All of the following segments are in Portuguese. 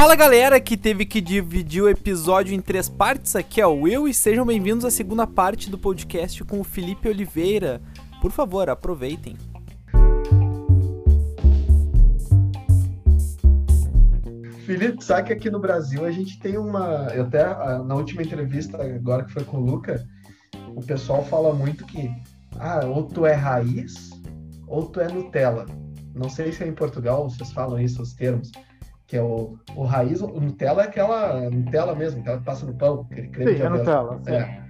Fala galera que teve que dividir o episódio em três partes, aqui é o Will e sejam bem-vindos à segunda parte do podcast com o Felipe Oliveira. Por favor, aproveitem. Felipe, sabe que aqui no Brasil a gente tem uma. Eu até na última entrevista, agora que foi com o Luca, o pessoal fala muito que ah, ou tu é raiz ou tu é Nutella. Não sei se é em Portugal vocês falam isso, os termos que é o, o raiz, o Nutella é aquela Nutella mesmo, aquela que passa no pão, aquele creme sim, de é Nutella. Sim. É.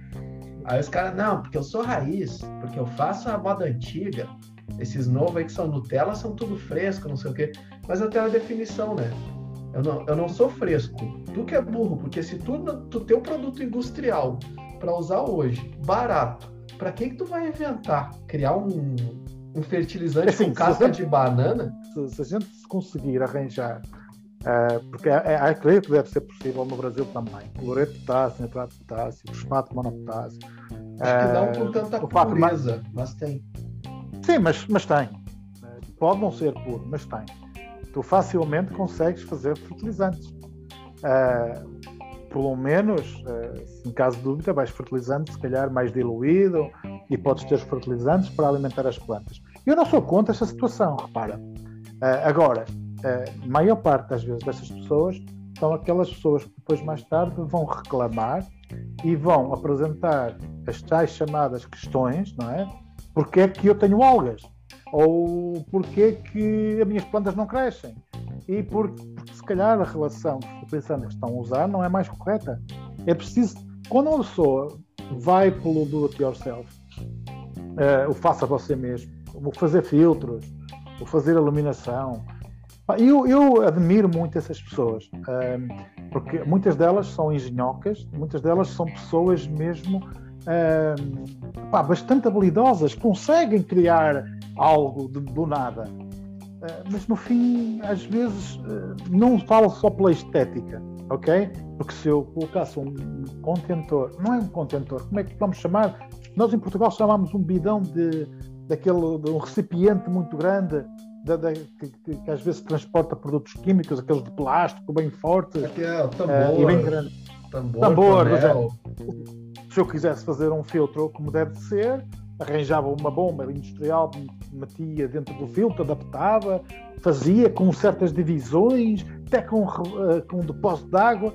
Aí os caras, não, porque eu sou raiz, porque eu faço a moda antiga. Esses novos aí que são Nutella são tudo fresco, não sei o quê. Mas até a definição, né? Eu não, eu não sou fresco. Tu que é burro, porque se tu, tu tem um produto industrial para usar hoje, barato, para que que tu vai inventar? Criar um, um fertilizante assim, com casca gente, de banana? Se, se, a gente conseguir arranjar Uh, porque é, é, creio que deve ser possível no Brasil também. Cloreto de potássio, nitrato de potássio, fosfato de monopotássio. Acho que não com tanta pureza, mas tem. Sim, mas, mas tem. Pode não ser puro, mas tem. Tu facilmente consegues fazer fertilizantes. Uh, pelo menos, em caso de dúvida, vais fertilizante, se calhar mais diluído, e podes ter fertilizantes para alimentar as plantas. Eu não sou contra essa situação, repara. Agora, a maior parte das vezes dessas pessoas são aquelas pessoas que depois mais tarde vão reclamar e vão apresentar as tais chamadas questões, não é? Porque é que eu tenho algas? Ou porque é que as minhas plantas não crescem? E porque, porque se calhar a relação que pensando que estão a usar não é mais correta. É preciso, quando uma pessoa vai pelo do it yourself, uh, o faça você mesmo, o fazer filtros, o fazer iluminação, eu, eu admiro muito essas pessoas, porque muitas delas são engenhocas, muitas delas são pessoas mesmo pá, bastante habilidosas, conseguem criar algo de, do nada. Uh, mas no fim, às vezes, uh, não falo só pela estética, ok? Porque se eu colocasse um contentor, não é um contentor, como é que vamos chamar? Nós em Portugal chamamos um bidão de, daquele, de um recipiente muito grande da, da, que, que, que, às vezes transporta produtos químicos, aqueles de plástico bem fortes. É tambor. Uh, e bem grande. Tambor, tambor se eu quisesse fazer um filtro como deve ser, arranjava uma bomba industrial, metia dentro do filtro, adaptava, fazia com certas divisões, até com, uh, com um depósito de água.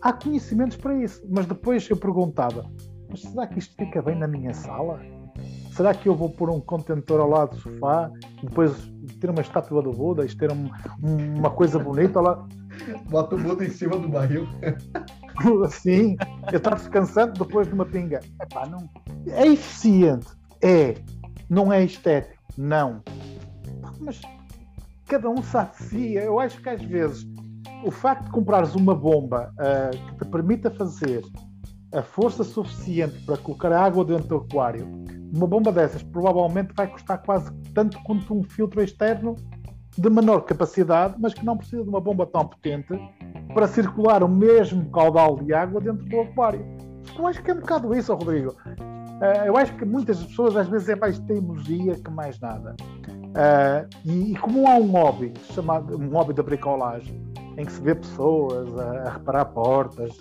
Há conhecimentos para isso, mas depois eu perguntava: mas será que isto fica bem na minha sala? Será que eu vou pôr um contentor ao lado do sofá, depois ter uma estátua do Buda, ter um, uma coisa bonita lá? Bota o Buda em cima do barril. Sim, eu estava descansando depois de uma pinga. Epá, não. É eficiente, é. Não é estético, não. Mas cada um sabe de si. Eu acho que às vezes o facto de comprares uma bomba uh, que te permita fazer a força suficiente para colocar água dentro do aquário uma bomba dessas provavelmente vai custar quase tanto quanto um filtro externo de menor capacidade, mas que não precisa de uma bomba tão potente para circular o mesmo caudal de água dentro do aquário. Eu acho que é um bocado isso, Rodrigo. Uh, eu acho que muitas pessoas às vezes é mais teimosia que mais nada. Uh, e, como há um hobby chamado um hobby da bricolagem, em que se vê pessoas a reparar portas,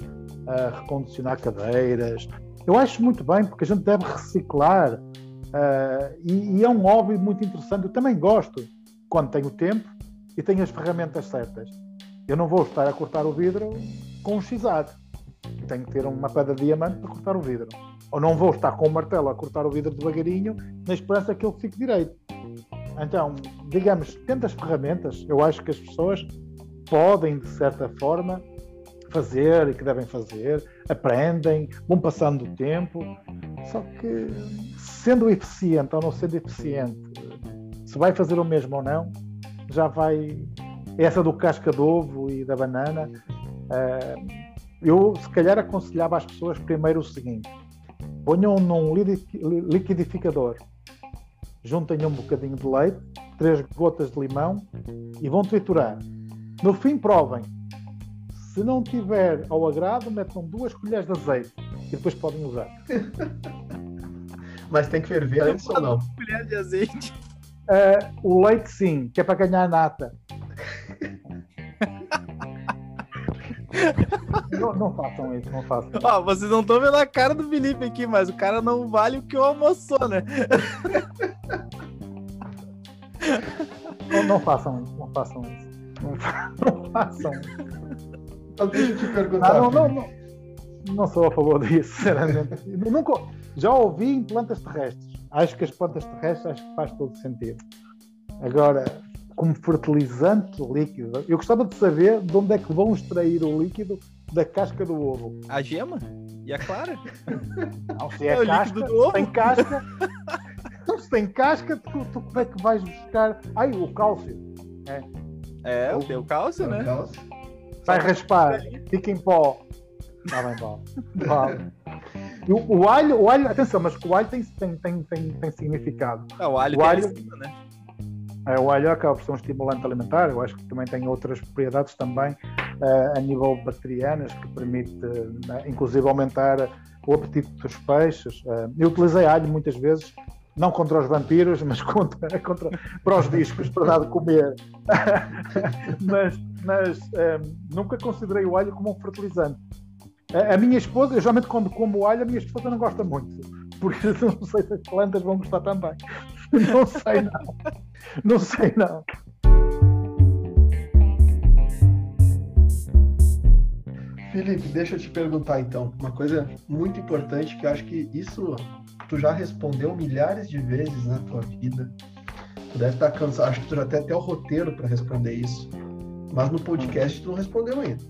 a recondicionar cadeiras, eu acho muito bem, porque a gente deve reciclar uh, e, e, é um hobby muito interessante. Eu também gosto quando tenho tempo e tenho as ferramentas certas. Eu não vou estar a cortar o vidro com um xizado. Tenho que ter uma pedra de diamante para cortar o vidro. Ou não vou estar com um martelo a cortar o vidro devagarinho na esperança que ele fique direito. Então, digamos, tendo as ferramentas, eu acho que as pessoas podem, de certa forma, fazer e que devem fazer, aprendem, vão passando o tempo. Só que, sendo eficiente ou não sendo eficiente, se vai fazer o mesmo ou não, já vai. Essa do casca de ovo e da banana, uh, eu se calhar aconselhava às pessoas primeiro o seguinte: ponham num liquidificador, juntem um bocadinho de leite, três gotas de limão e vão triturar. No fim, provem se não tiver ao agrado, metam duas colheres de azeite e depois podem usar. Mas tem que ferver antes ou não? Colher de azeite. Uh, o leite sim, que é para ganhar nata. Não, não façam isso, não façam. Ó, vocês não estão vendo a cara do Felipe aqui, mas o cara não vale o que o almoçou, né? Não, não façam isso, não façam isso. Não, fa- não façam isso. Então, deixa eu te perguntar. Ah, não, não, não, não sou a favor disso, sinceramente. Nunca, já ouvi em plantas terrestres. Acho que as plantas terrestres acho que faz todo sentido. Agora, como fertilizante líquido, eu gostava de saber de onde é que vão extrair o líquido da casca do ovo. A gema e a clara. Não, se É é, o casca, líquido do ovo. tem casca. Então, se tem casca, tu, tu como é que vais buscar? Ai, o cálcio. É, o teu cálcio, né? Cálcio. Vai raspar, fica em pó. Está bem, pó. Vale. O, o alho, o alho, atenção, mas o alho tem, tem, tem, tem, tem significado. É, o alho O alho- em cima, né? É, o alho acaba por ser um estimulante alimentar, eu acho que também tem outras propriedades também eh, a nível bacterianas que permite, eh, inclusive, aumentar o apetite dos peixes. Eh, eu utilizei alho muitas vezes, não contra os vampiros, mas contra, contra para os discos, para dar de comer. mas mas eh, nunca considerei o alho como um fertilizante. A, a minha esposa, eu geralmente quando como alho, a minha esposa não gosta muito, porque não sei se as plantas vão gostar também. Não sei, não. Não sei, não. Felipe, deixa eu te perguntar então, uma coisa muito importante que eu acho que isso tu já respondeu milhares de vezes na tua vida. Tu deve estar cansado, acho que tu já tem até o roteiro para responder isso. Mas no podcast tu não respondeu ainda.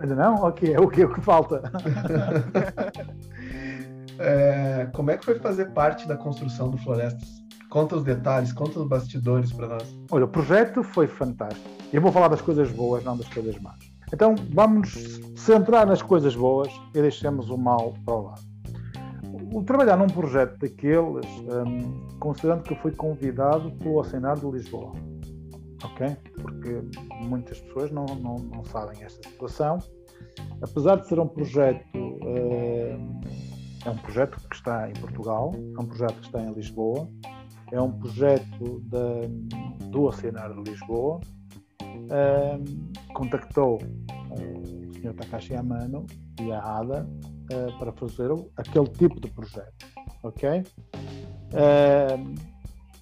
Ainda não? Ok, é o que, o que falta. É, como é que foi fazer parte da construção do Florestas? Conta os detalhes, conta os bastidores para nós. Olha, o projeto foi fantástico. Eu vou falar das coisas boas, não das coisas más. Então, vamos centrar nas coisas boas e deixemos o mal para o lado. O trabalhar num projeto daqueles, hum, considerando que eu fui convidado pelo Oceanário de Lisboa, ok? Porque muitas pessoas não, não, não sabem esta situação. Apesar de ser um projeto, hum, é um projeto que está em Portugal, é um projeto que está em Lisboa, é um projeto da, do Oceanário de Lisboa. Hum, contactou hum, o Sr. Takashi Amano e a ADA uh, para fazer aquele tipo de projeto, ok? Hum,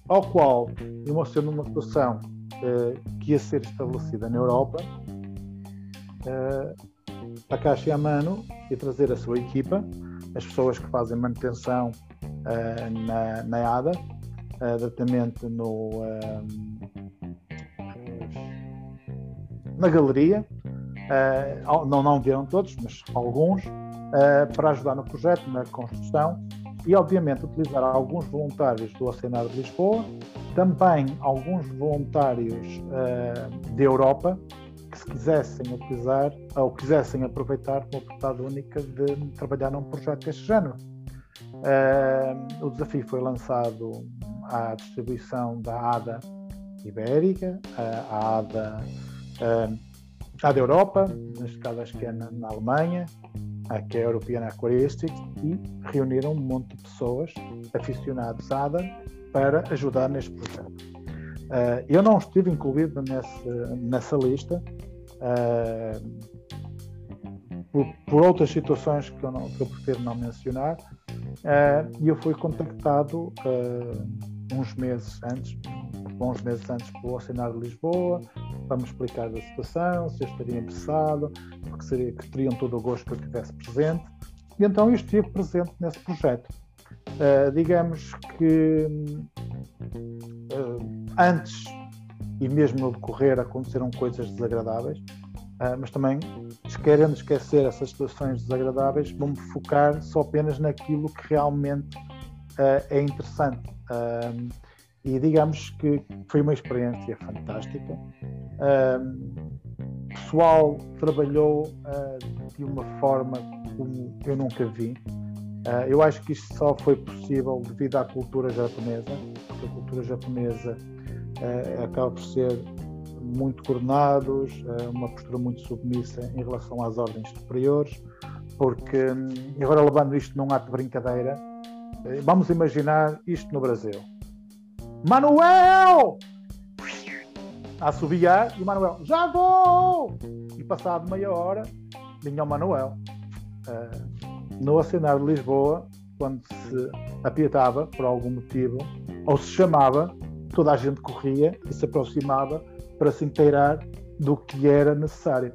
ao qual, eu sendo numa situação uh, que ia ser estabelecida na Europa, uh, Takashi Amano ia trazer a sua equipa, as pessoas que fazem manutenção uh, na, na ADA, uh, diretamente no, na galeria. Uh, não, não vieram todos, mas alguns, uh, para ajudar no projeto, na construção e, obviamente, utilizar alguns voluntários do Oceanário de Lisboa, também alguns voluntários uh, da Europa que se quisessem utilizar ou quisessem aproveitar uma oportunidade única de trabalhar num projeto deste género. Uh, o desafio foi lançado à distribuição da ADA Ibérica, a ADA, uh, ADA Europa, neste caso acho que é na, na Alemanha, que é a European Aquaristics, e reuniram um monte de pessoas, aficionados à ADA, para ajudar neste projeto. Uh, eu não estive incluído nesse, nessa lista uh, por, por, outras situações que eu, não, que eu prefiro não mencionar, uh, e eu fui contactado uns meses antes, bons meses antes, pelo Oceanário de Lisboa, para me explicar a situação, se eu estaria interessado, porque seria, que teriam todo o gosto que eu estivesse presente, e então eu estive presente nesse projeto. digamos que uh, antes e mesmo no decorrer aconteceram coisas desagradáveis, uh, mas também querendo esquecer essas situações desagradáveis, vou-me focar só apenas naquilo que realmente uh, é interessante. E digamos que foi uma experiência fantástica. o pessoal trabalhou de uma forma como eu nunca vi. Uh, eu acho que isto só foi possível devido à cultura japonesa, a cultura japonesa uh, acaba por ser muito coordenados, uh, uma postura muito submissa em relação às ordens superiores, porque, e agora levando isto num ato de brincadeira, vamos imaginar isto no Brasil. Manuel! A assobiar e Manuel, já vou! E passado meia hora, vinha o Manuel. Uh, no acenar de Lisboa, quando se apietava por algum motivo, ou se chamava, toda a gente corria e se aproximava para se inteirar do que era necessário.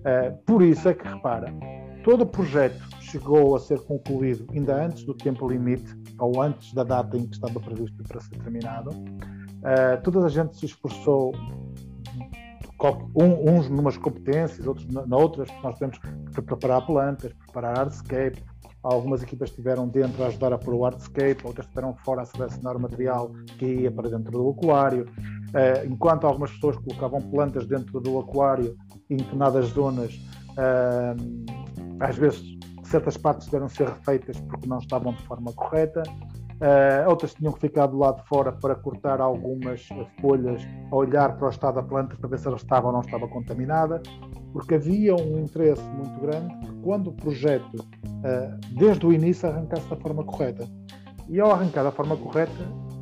Uh, por isso é que, repara, todo o projeto chegou a ser concluído ainda antes do tempo limite, ou antes da data em que estava previsto para ser terminado. Uh, toda a gente se esforçou, um, uns numas competências, outros noutras. Nós temos que preparar plantas, preparar hardscape. Algumas equipas estiveram dentro a ajudar a pôr o hardscape, outras estiveram fora a selecionar o material que ia para dentro do aquário. Uh, enquanto algumas pessoas colocavam plantas dentro do aquário em determinadas zonas, uh, às vezes certas partes tiveram ser refeitas porque não estavam de forma correta. Uh, outras tinham que ficar do lado de fora para cortar algumas folhas, olhar para o estado da planta para ver se ela estava ou não estava contaminada, porque havia um interesse muito grande que quando o projeto, uh, desde o início, arrancasse da forma correta. E ao arrancar da forma correta,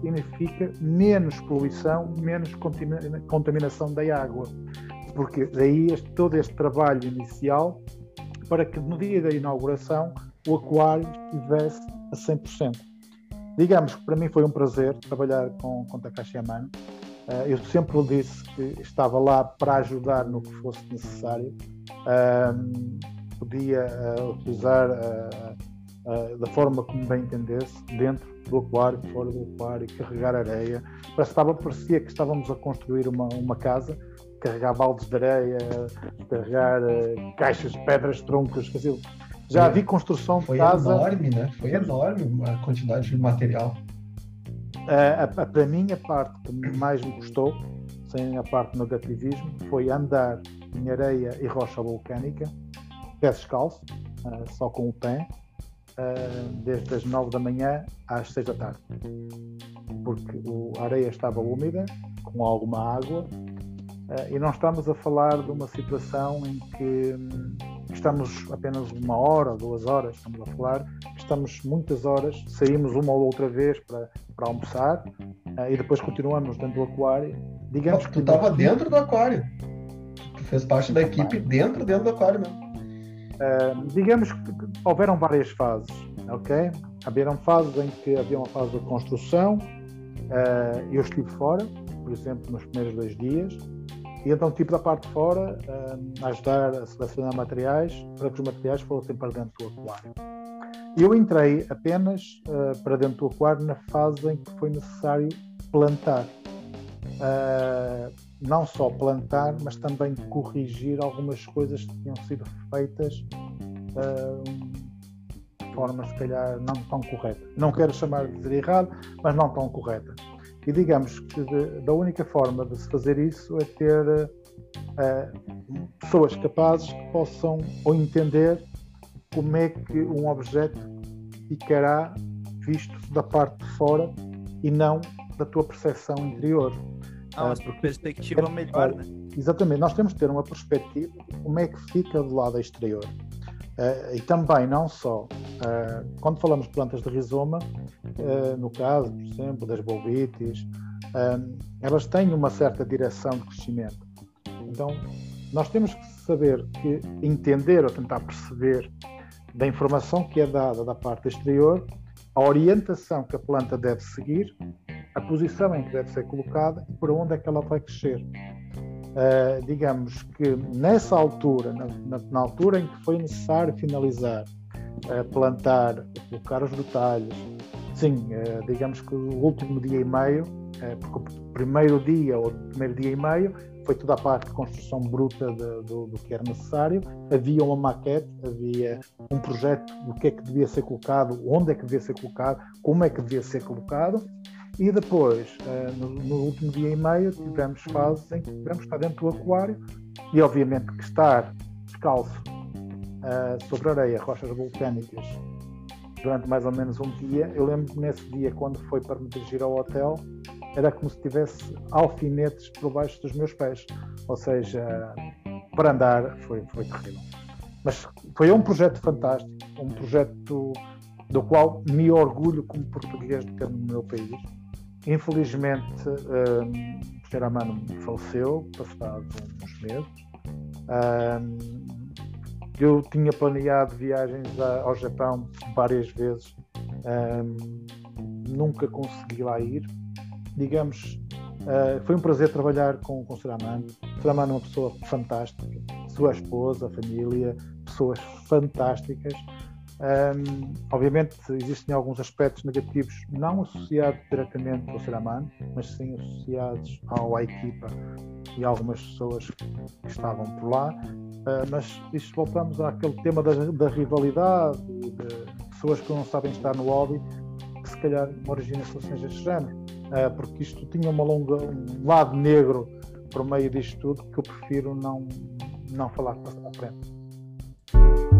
significa menos poluição, menos contaminação da água. Porque daí este, todo este trabalho inicial para que no dia da inauguração o aquário estivesse a 100%. Digamos que para mim foi um prazer trabalhar com, com Takashi Amano. Uh, eu sempre disse que estava lá para ajudar no que fosse necessário. Uh, podia uh, utilizar eh, da forma como bem entendesse, dentro do aquário, fora do aquário, carregar areia. Parecia, parecia que estávamos a construir uma, uma casa carregar baldes de areia, carregar uh, caixas de pedras, troncos, dizer, já vi construção de foi casa. Foi enorme, né? Foi enorme a quantidade de material. Uh, a, a, para mim, a parte que mais me gostou, sem a parte do negativismo, foi andar em areia e rocha vulcânica, pé descalço, uh, só com o pé, uh, desde as 9 da manhã às 6 da tarde. Porque o, a areia estava úmida, com alguma água, eh, e não estamos a falar de uma situação em que hum, estamos apenas uma hora, duas horas, estamos a falar, estamos muitas horas, saímos uma ou outra vez para, para almoçar eh, e depois continuamos dentro do aquário. Digamos que tu estava dentro do aquário. Tu fez parte da equipe dentro, dentro do aquário mesmo. Uh, digamos que houveram várias fases, ok? Haveram fases em que havia uma fase de construção, uh, eu estive fora, por exemplo, nos primeiros dois dias, e então tipo da parte de fora uh, ajudar a selecionar materiais para que os materiais fossem para dentro do aquário. Eu entrei apenas uh, para dentro do aquário na fase em que foi necessário plantar. Uh, não só plantar, mas também corrigir algumas coisas que tinham sido feitas de forma, se calhar, não tão correta. Não quero chamar de dizer errado, mas não tão correta. E digamos que de, da única forma de se fazer isso é ter uh, pessoas capazes que possam ou entender como é que um objeto ficará visto da parte de fora e não da tua percepção interior. Ah, uma uh, perspectiva é, melhor, né? Exatamente, nós temos que ter uma perspectiva de como é que fica do lado exterior. Uh, e também, não só, uh, quando falamos de plantas de rizoma, uh, no caso, por exemplo, das bolvites, elas têm uma certa direção de crescimento. Então, nós temos que saber que entender ou tentar perceber da informação que é dada da parte exterior, a orientação que a planta deve seguir, a posição em que deve ser colocada e para onde é que ela vai crescer. Uh, digamos que nessa altura, na, na, na, altura em que foi necessário finalizar, uh, plantar, colocar os detalhes, sim, uh, digamos que o último dia e meio, porque o primeiro dia ou primeiro dia e meio foi toda a parte de construção bruta de, do, do, que era necessário, havia uma maquete, havia um projeto do que é que devia ser colocado, onde é que devia ser colocado, como é que devia ser colocado, e depois, uh, no, no, último dia e meio, tivemos fases em que tivemos estar dentro do aquário e, obviamente, que estar descalço uh, sobre areia, rochas vulcânicas, durante mais ou menos um dia. Eu lembro que nesse dia, quando foi para me dirigir ao hotel, era como se tivesse alfinetes por baixo dos meus pés. Ou seja, para andar foi, foi terrível. Mas foi um projeto fantástico, um projeto do qual me orgulho como português de ter no meu país Infelizmente, um, o Sr. Amano faleceu, passado uns meses. Um, eu tinha planeado viagens ao Japão várias vezes, um, nunca consegui lá ir. Digamos, uh, foi um prazer trabalhar com, com o Suraman. Suraman é uma pessoa fantástica, sua esposa, a família, pessoas fantásticas. Um, obviamente existem alguns aspectos negativos não associados diretamente ao Seraman, mas sim associados ao equipa e algumas pessoas que estavam por lá. Uh, mas isto voltamos àquele tema da, da rivalidade, de pessoas que não sabem estar no hobby, que se calhar origina situações deste género, uh, porque isto tinha uma longa, um lado negro por meio disto tudo que eu prefiro não, não falar com a frente.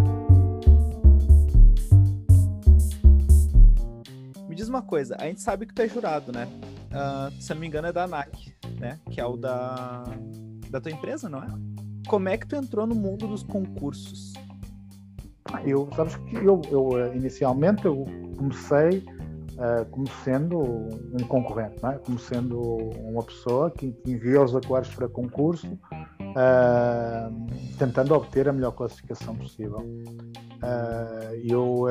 Me diz uma coisa, a gente sabe que tu é jurado, né? Uh, se eu não me engano é da ANAC, né? Que é o da, da tua empresa, não é? Como é que tu entrou no mundo dos concursos? Eu, sabes que eu, eu eh, inicialmente eu comecei uh, como sendo um concorrente, não é? como sendo uma pessoa que envia os aquários para concurso, uh, tentando obter a melhor classificação possível. Uh, eu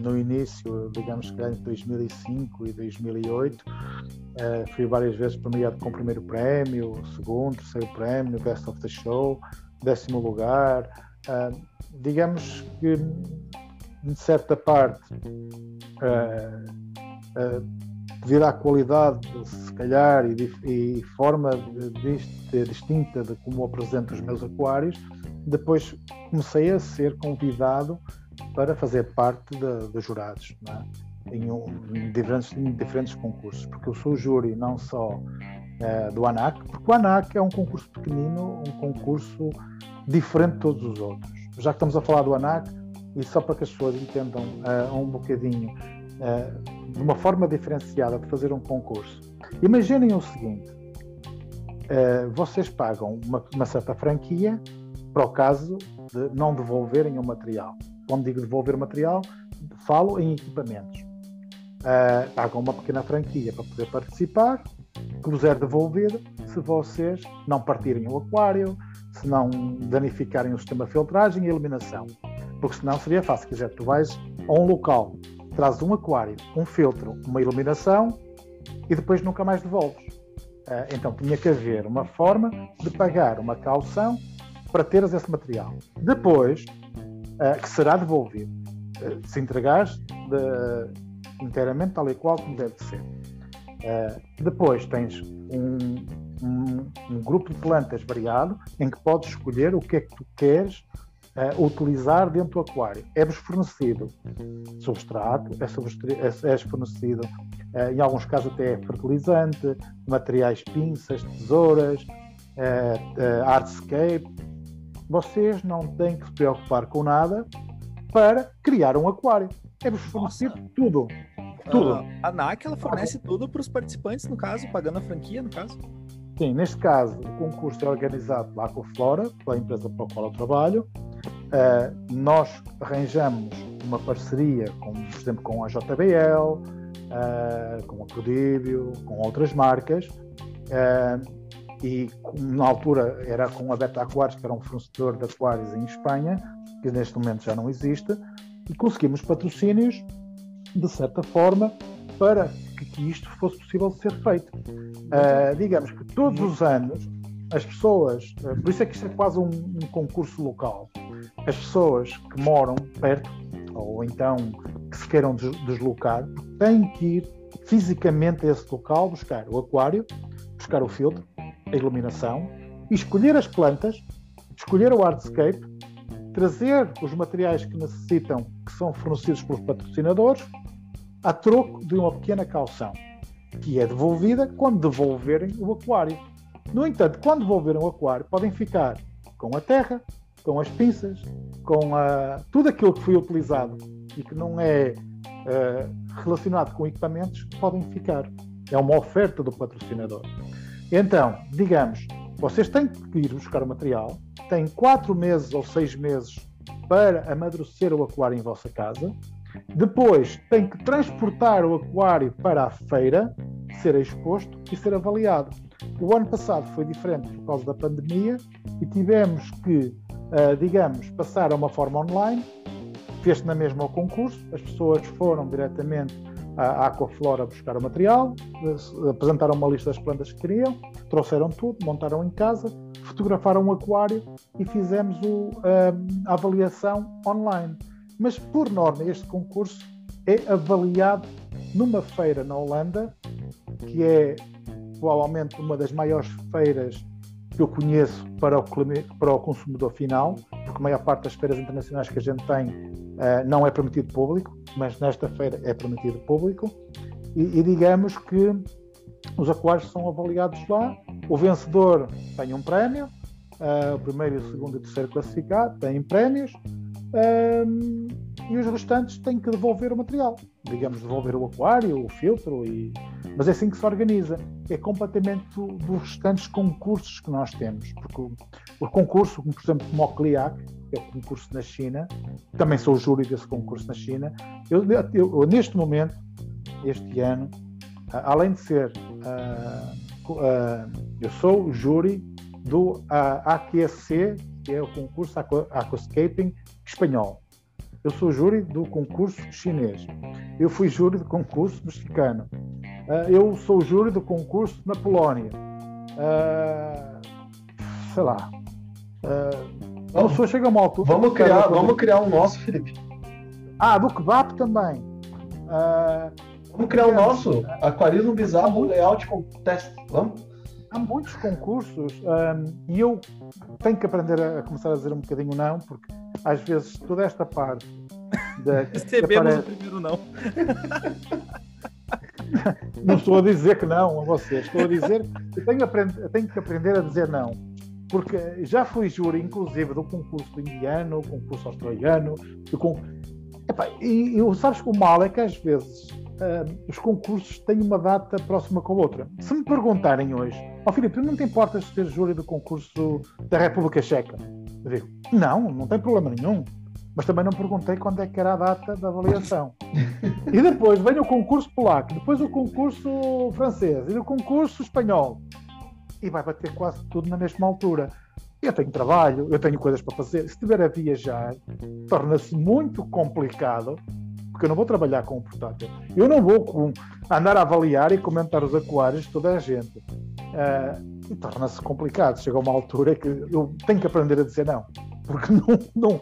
no início, digamos que entre 2005 e 2008, uh, fui várias vezes premiado com o primeiro prémio, segundo, terceiro prémio, Best of the Show, décimo lugar. Uh, digamos que, de certa parte, uh, devido à qualidade, se calhar, e, e forma distinta de como apresento os meus aquários, depois comecei a ser convidado para fazer parte dos jurados é? em, um, em, diferentes, em, diferentes, concursos, porque eu sou júri não só uh, do ANAC, porque o ANAC é um concurso pequenino, um concurso diferente de todos os outros. Já que estamos a falar do ANAC, e só para que as pessoas entendam uh, um bocadinho uh, de uma forma diferenciada de fazer um concurso. Imaginem o seguinte: vocês pagam uma, uma certa franquia para o caso de não devolverem o material quando digo devolver material, falo em equipamentos. Uh, pagam uma pequena franquia para poder participar, que vos é devolvido se vocês não partirem o aquário, se não danificarem o sistema de filtragem e eliminação. Porque senão seria fácil. Quer dizer, tu vais a um local, trazes um aquário, um filtro, uma iluminação e depois nunca mais devolves. Uh, então tinha que haver uma forma de pagar uma calção para teres esse material. Depois, que será devolvido. Uh, se entregares de, inteiramente tal e qual como deve ser. Uh, depois tens um, um, um, grupo de plantas variado em que podes escolher o que é que tu queres uh, utilizar dentro do aquário. É-vos fornecido substrato, é, é fornecido, uh, em alguns casos até fertilizante, materiais pinças, tesouras, uh, hardscape, vocês não têm que se preocupar com nada para criar um aquário. É-vos fornecer tudo. Tudo. Uh, a NAC ela fornece tudo para os participantes, no caso, pagando a franquia, no caso? Sim, neste caso, o concurso é organizado lá com a Flora, pela empresa para a qual eu trabalho. Uh, nós arranjamos uma parceria, com, por exemplo, com a JBL, uh, ah, com a Codíbio, com outras marcas. Uh, e na altura era com a Beta Aquários, que era um fornecedor de aquários em Espanha, que neste momento já não existe, e conseguimos patrocínios, de certa forma, para que, que isto fosse possível ser feito. Uh, digamos que todos os anos as pessoas, uh, por isso é que isto é quase um, um concurso local, as pessoas que moram perto, ou então que se queiram deslocar, têm que ir fisicamente a esse local buscar o aquário, buscar o filtro, a iluminação, escolher as plantas, escolher o hardscape, trazer os materiais que necessitam, que são fornecidos pelos patrocinadores, a troco de uma pequena calção, que é devolvida quando devolverem o aquário. No entanto, quando devolverem o aquário, podem ficar com a terra, com as pinças, com a, tudo aquilo que foi utilizado e que não é uh, relacionado com equipamentos, podem ficar. É uma oferta do patrocinador. Então, digamos, vocês têm que ir buscar o material, têm quatro meses ou seis meses para amadurecer o aquário em vossa casa. Depois têm que transportar o aquário para a feira, ser exposto e ser avaliado. O ano passado foi diferente por causa da pandemia, e tivemos que, uh, digamos, passar a uma forma online, fez-se na mesma o concurso, as pessoas foram diretamente à Aquaflora buscar o material, apresentaram uma lista das plantas que queriam, trouxeram tudo, montaram em casa, fotografaram o aquário e fizemos o, a avaliação online. Mas, por norma, este concurso é avaliado numa feira na Holanda, que é provavelmente uma das maiores feiras que eu conheço para o, para o consumidor final, porque a maior parte das feiras internacionais que a gente tem uh, não é permitido público, mas nesta feira é permitido público. E, e, digamos que os aquários são avaliados lá. O vencedor tem um prémio, uh, o primeiro, o segundo e o terceiro classificado têm prémios. Um, e os restantes têm que devolver o material. Digamos, devolver o aquário, o filtro, e... mas é assim que se organiza. É completamente dos restantes concursos que nós temos. Porque o, o concurso, por exemplo, como o CLIAC, que é o concurso na China, também sou júri desse concurso na China. Eu, eu, eu neste momento, este ano, além de ser, uh, uh, eu sou júri do uh, AQSC, que é o concurso Aquascaping espanhol. Eu sou júri do concurso chinês. Eu fui júri do concurso mexicano. Uh, eu sou júri do concurso na Polónia. Uh, sei lá. Uh, vamos, pessoa chega a uma altura. Vamos criar, vamos criar um nosso, Felipe. Ah, do kebab também. Uh, vamos criar o um nosso. Aquarismo bizarro, layout com teste. Vamos? há muitos concursos um, e eu tenho que aprender a, começar a dizer um bocadinho não, porque às vezes toda esta parte da. Recebemos o primeiro não. não estou a dizer que não a vocês, estou a dizer que tenho, aprend... tenho que aprender a dizer não. Porque já fui júri, inclusive, do concurso indiano, concurso australiano, do con... Epá, e, e sabes que o mal é que às vezes uh, os concursos têm uma data próxima com a outra. Se me perguntarem hoje, ó oh, Filipe, não te importas de ser júri do concurso da República Checa? Eu digo, não, não tem problema nenhum. Mas também não perguntei quando é que era a data da avaliação. e depois vem o concurso polaco, depois o concurso francês e o concurso espanhol. E vai bater quase tudo na mesma altura. Eu tenho trabalho, eu tenho coisas para fazer. Se estiver a viajar, torna-se muito complicado porque eu não vou trabalhar com o portátil. Eu não vou com, andar a avaliar e comentar os aquários de toda a gente. Uh, e torna-se complicado. Chega uma altura que eu tenho que aprender a dizer não. Porque não, não.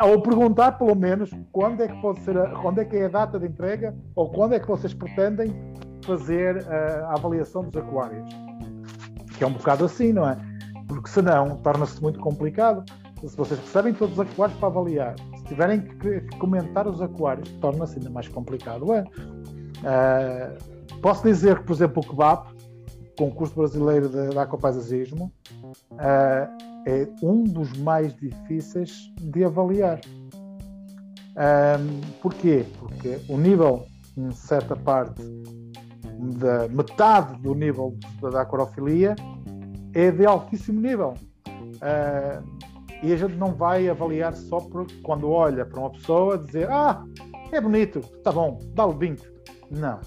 Ou perguntar, pelo menos, quando é que pode ser a, quando é que é a data de entrega ou quando é que vocês pretendem fazer uh, a avaliação dos aquários. Que é um bocado assim, não é? Porque senão torna-se muito complicado. Se vocês recebem todos os aquários para avaliar, tiverem que comentar os aquários, torna-se ainda mais complicado. É. Uh, posso dizer que, por exemplo, o kebab, concurso brasileiro de, de uh, é um dos mais difíceis de avaliar. Um, porquê? Porque o nível, em certa parte, da metade do nível da aquarofilia é de altíssimo nível. Uh, e a gente não vai avaliar só por, quando olha para uma pessoa dizer ah, é bonito, está bom, dá-lhe 20. Não.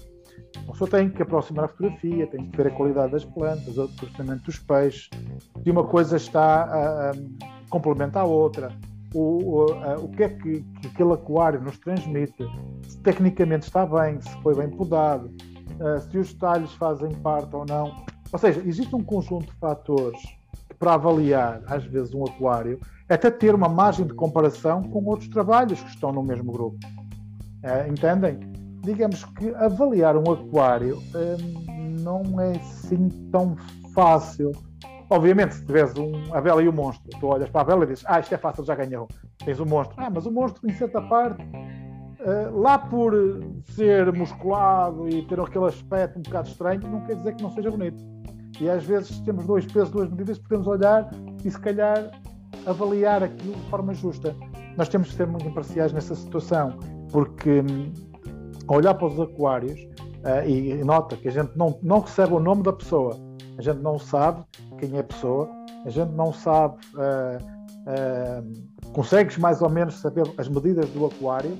A pessoa tem que aproximar a fotografia, tem que ver a qualidade das plantas, o comportamento dos peixes, e uma coisa está a, a complementar a outra. O, o, a, o que é que, que, aquele aquário nos transmite, se tecnicamente está bem, se foi bem podado, uh, se os detalhes fazem parte ou não. Ou seja, existe um conjunto de fatores para avaliar, às vezes, um aquário, é até ter uma margem de comparação com outros trabalhos que estão no mesmo grupo. É, entendem? Digamos que avaliar um aquário hum, não é assim tão fácil. Obviamente, se tiveres um, a vela e o monstro, tu olhas para a vela e dizes, ah, isto é fácil, já ganhou. Tens o monstro. Ah, mas o monstro, em certa parte, uh, lá por ser musculado e ter aquele aspecto um bocado estranho, não quer dizer que não seja bonito. E às vezes temos dois pesos, duas medidas, podemos olhar e se calhar avaliar aquilo de forma justa. Nós temos de ser muito imparciais nessa situação, porque hum, olhar para os aquários uh, e, e, nota que a gente não, não recebe o nome da pessoa, a gente não sabe quem é a pessoa, a gente não sabe, uh, uh, consegues mais ou menos saber as medidas do aquário,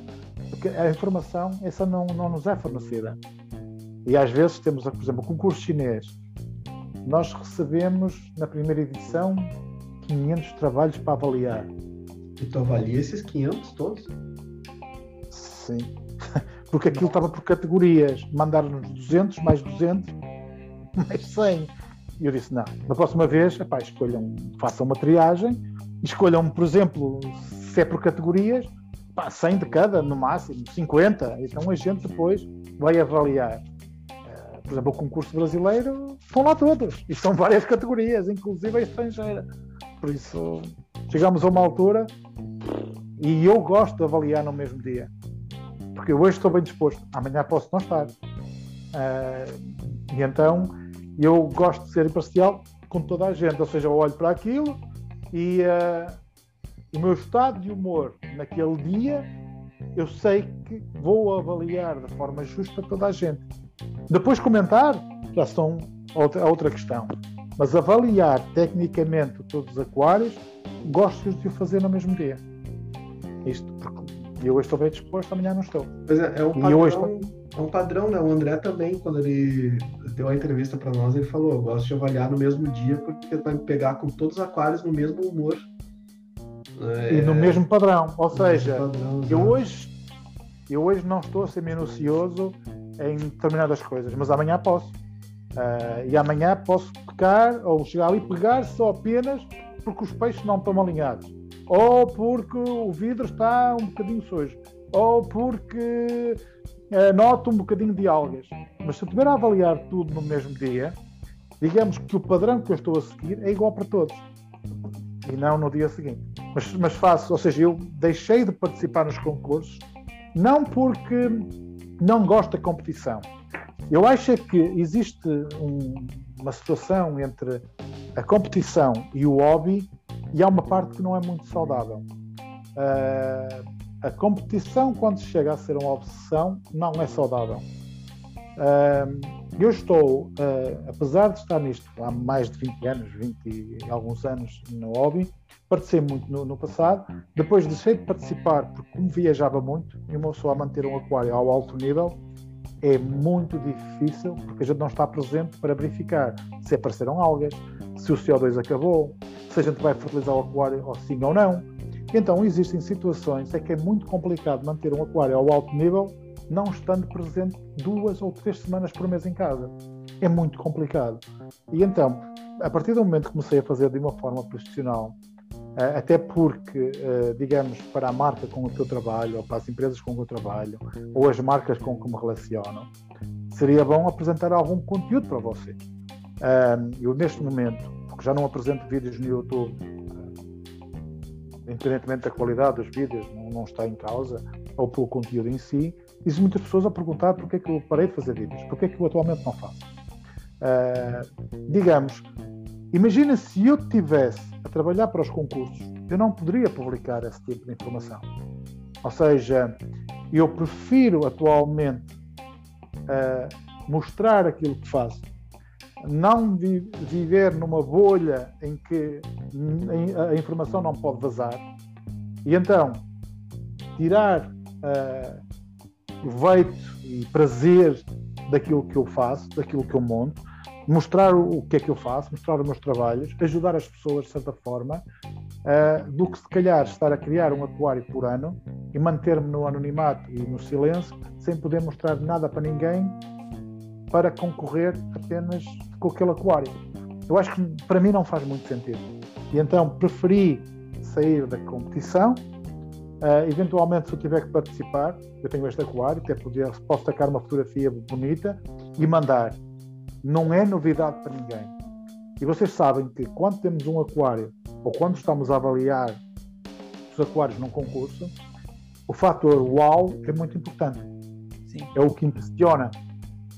porque a informação essa não, não nos é fornecida. E às vezes temos, por exemplo, o concurso chinês, nós recebemos na primeira edição 500 trabalhos para avaliar. E tu avalia esses 500 todos? Sim. Porque aquilo estava por categorias. Mandaram-nos 200, mais 200, mais 100. E eu disse: não, da próxima vez, epá, escolham, façam uma triagem, escolham, por exemplo, se é por categorias, pá, 100 de cada, no máximo, 50. Então a gente depois vai avaliar. Uh, por exemplo, o concurso brasileiro, estão lá todos. E são várias categorias, inclusive a estrangeira. Por isso, chegamos a uma altura e eu gosto de avaliar no mesmo dia. Porque hoje estou bem disposto, amanhã posso não estar. Uh, e então eu gosto de ser imparcial com toda a gente, ou seja, eu olho para aquilo e uh, o meu estado de humor naquele dia eu sei que vou avaliar de forma justa toda a gente. Depois comentar já são outra, outra questão. Mas avaliar tecnicamente todos os aquários, gosto de o fazer no mesmo dia. Isto porque eu hoje estou bem disposto, amanhã não estou. Pois é, é um padrão, é um padrão, né? O André também, quando ele deu a entrevista para nós, ele falou: eu gosto de avaliar no mesmo dia porque vai me pegar com todos os aquários no mesmo humor. É... E no mesmo padrão. Ou seja, padrão, eu hoje, eu hoje não estou a ser minucioso em determinadas coisas, mas amanhã posso. Uh, e amanhã posso pecar ou chegar ali e pegar só apenas porque os peixes não estão alinhados, ou porque o vidro está um bocadinho sujo, ou porque uh, noto um bocadinho de algas. Mas se eu tiver a avaliar tudo no mesmo dia, digamos que o padrão que eu estou a seguir é igual para todos e não no dia seguinte. Mas, mas faço, ou seja, eu deixei de participar nos concursos não porque não gosto da competição, eu acho que existe um, uma situação entre a competição e o hobby e há uma parte que não é muito saudável. Uh, a competição, quando chega a ser uma obsessão, não é saudável. Uh, eu estou, uh, apesar de estar nisto há mais de 20 anos, 20 e alguns anos no hobby, participei muito no, no, passado. Depois deixei de participar porque, como viajava muito, e uma pessoa a manter um aquário ao alto nível, é muito difícil porque a gente não está presente para verificar se apareceram algas, se o CO2 acabou, se a gente vai fertilizar o aquário ou sim ou não. Então existem situações em que é muito complicado manter um aquário ao alto nível não estando presente duas ou três semanas por mês em casa. É muito complicado. E então, a partir do momento que comecei a fazer de uma forma profissional, eh, até porque, eh, digamos, para a marca com que eu trabalho, ou para as empresas com que eu trabalho, ou as marcas com que me relaciono, seria bom apresentar algum conteúdo para vocês. Eu, neste momento, já não apresento vídeos no YouTube, independentemente da qualidade dos vídeos, não está em causa, ou pelo conteúdo em si, existem muitas pessoas a perguntar porque é que eu parei de fazer vídeos, porque é que eu atualmente não faço. digamos, imagina se eu tivesse a trabalhar para os concursos, eu não poderia publicar esse tipo de informação. Ou seja, eu prefiro atualmente uh, mostrar aquilo que faço, não vi viver numa bolha em que a informação não pode vazar. E então tirar uh, proveito e prazer daquilo que eu faço, daquilo que eu monto mostrar o que é que eu faço, mostrar os meus trabalhos, ajudar as pessoas de certa forma, uh, do que se calhar estar a criar um aquário por ano e manter-me no anonimato e no silêncio, sem poder mostrar nada para ninguém para concorrer apenas com aquele aquário. Eu acho que para mim não faz muito sentido. E então preferi sair da competição. Uh, eventualmente, se eu tiver que participar, eu tenho este aquário, até poder, posso tacar uma fotografia bonita e mandar não é novidade para ninguém. E vocês sabem que quando temos um aquário, ou quando estamos a avaliar os aquários num concurso, o fator wow é muito importante. Sim. É o que impressiona.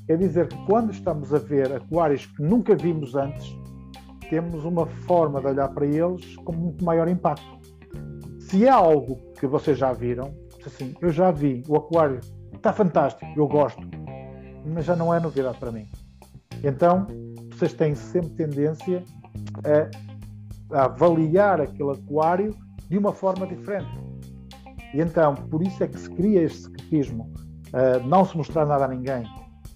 É dizer que quando estamos a ver aquários que nunca vimos antes, temos uma forma de olhar para eles com muito maior impacto. Se é algo que vocês já viram, assim, eu já vi, o aquário está fantástico, eu gosto, mas já não é novidade para mim. Então, vocês têm sempre tendência a, a avaliar aquele aquário de uma forma diferente. E então, por isso é que se cria este secretismo, uh, não se mostrar nada a ninguém.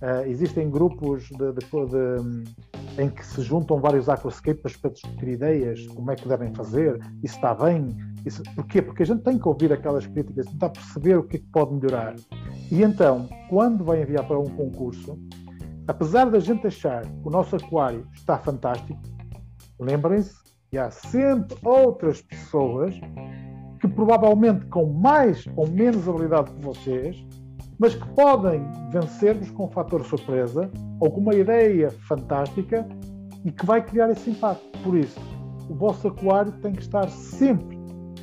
Uh, existem grupos de, de, de, em que se juntam vários aquascapers para discutir ideias, como é que devem fazer, isso está bem. Isso... Porquê? Porque a gente tem que ouvir aquelas críticas, tentar perceber o que é que pode melhorar. E então, quando vai enviar para um concurso, apesar da gente achar que o nosso aquário está fantástico, lembrem-se que há sempre outras pessoas que provavelmente com mais ou menos habilidade que vocês, mas que podem vencer-vos com um fator surpresa ou com uma ideia fantástica e que vai criar esse impacto. Por isso, o vosso aquário tem que estar sempre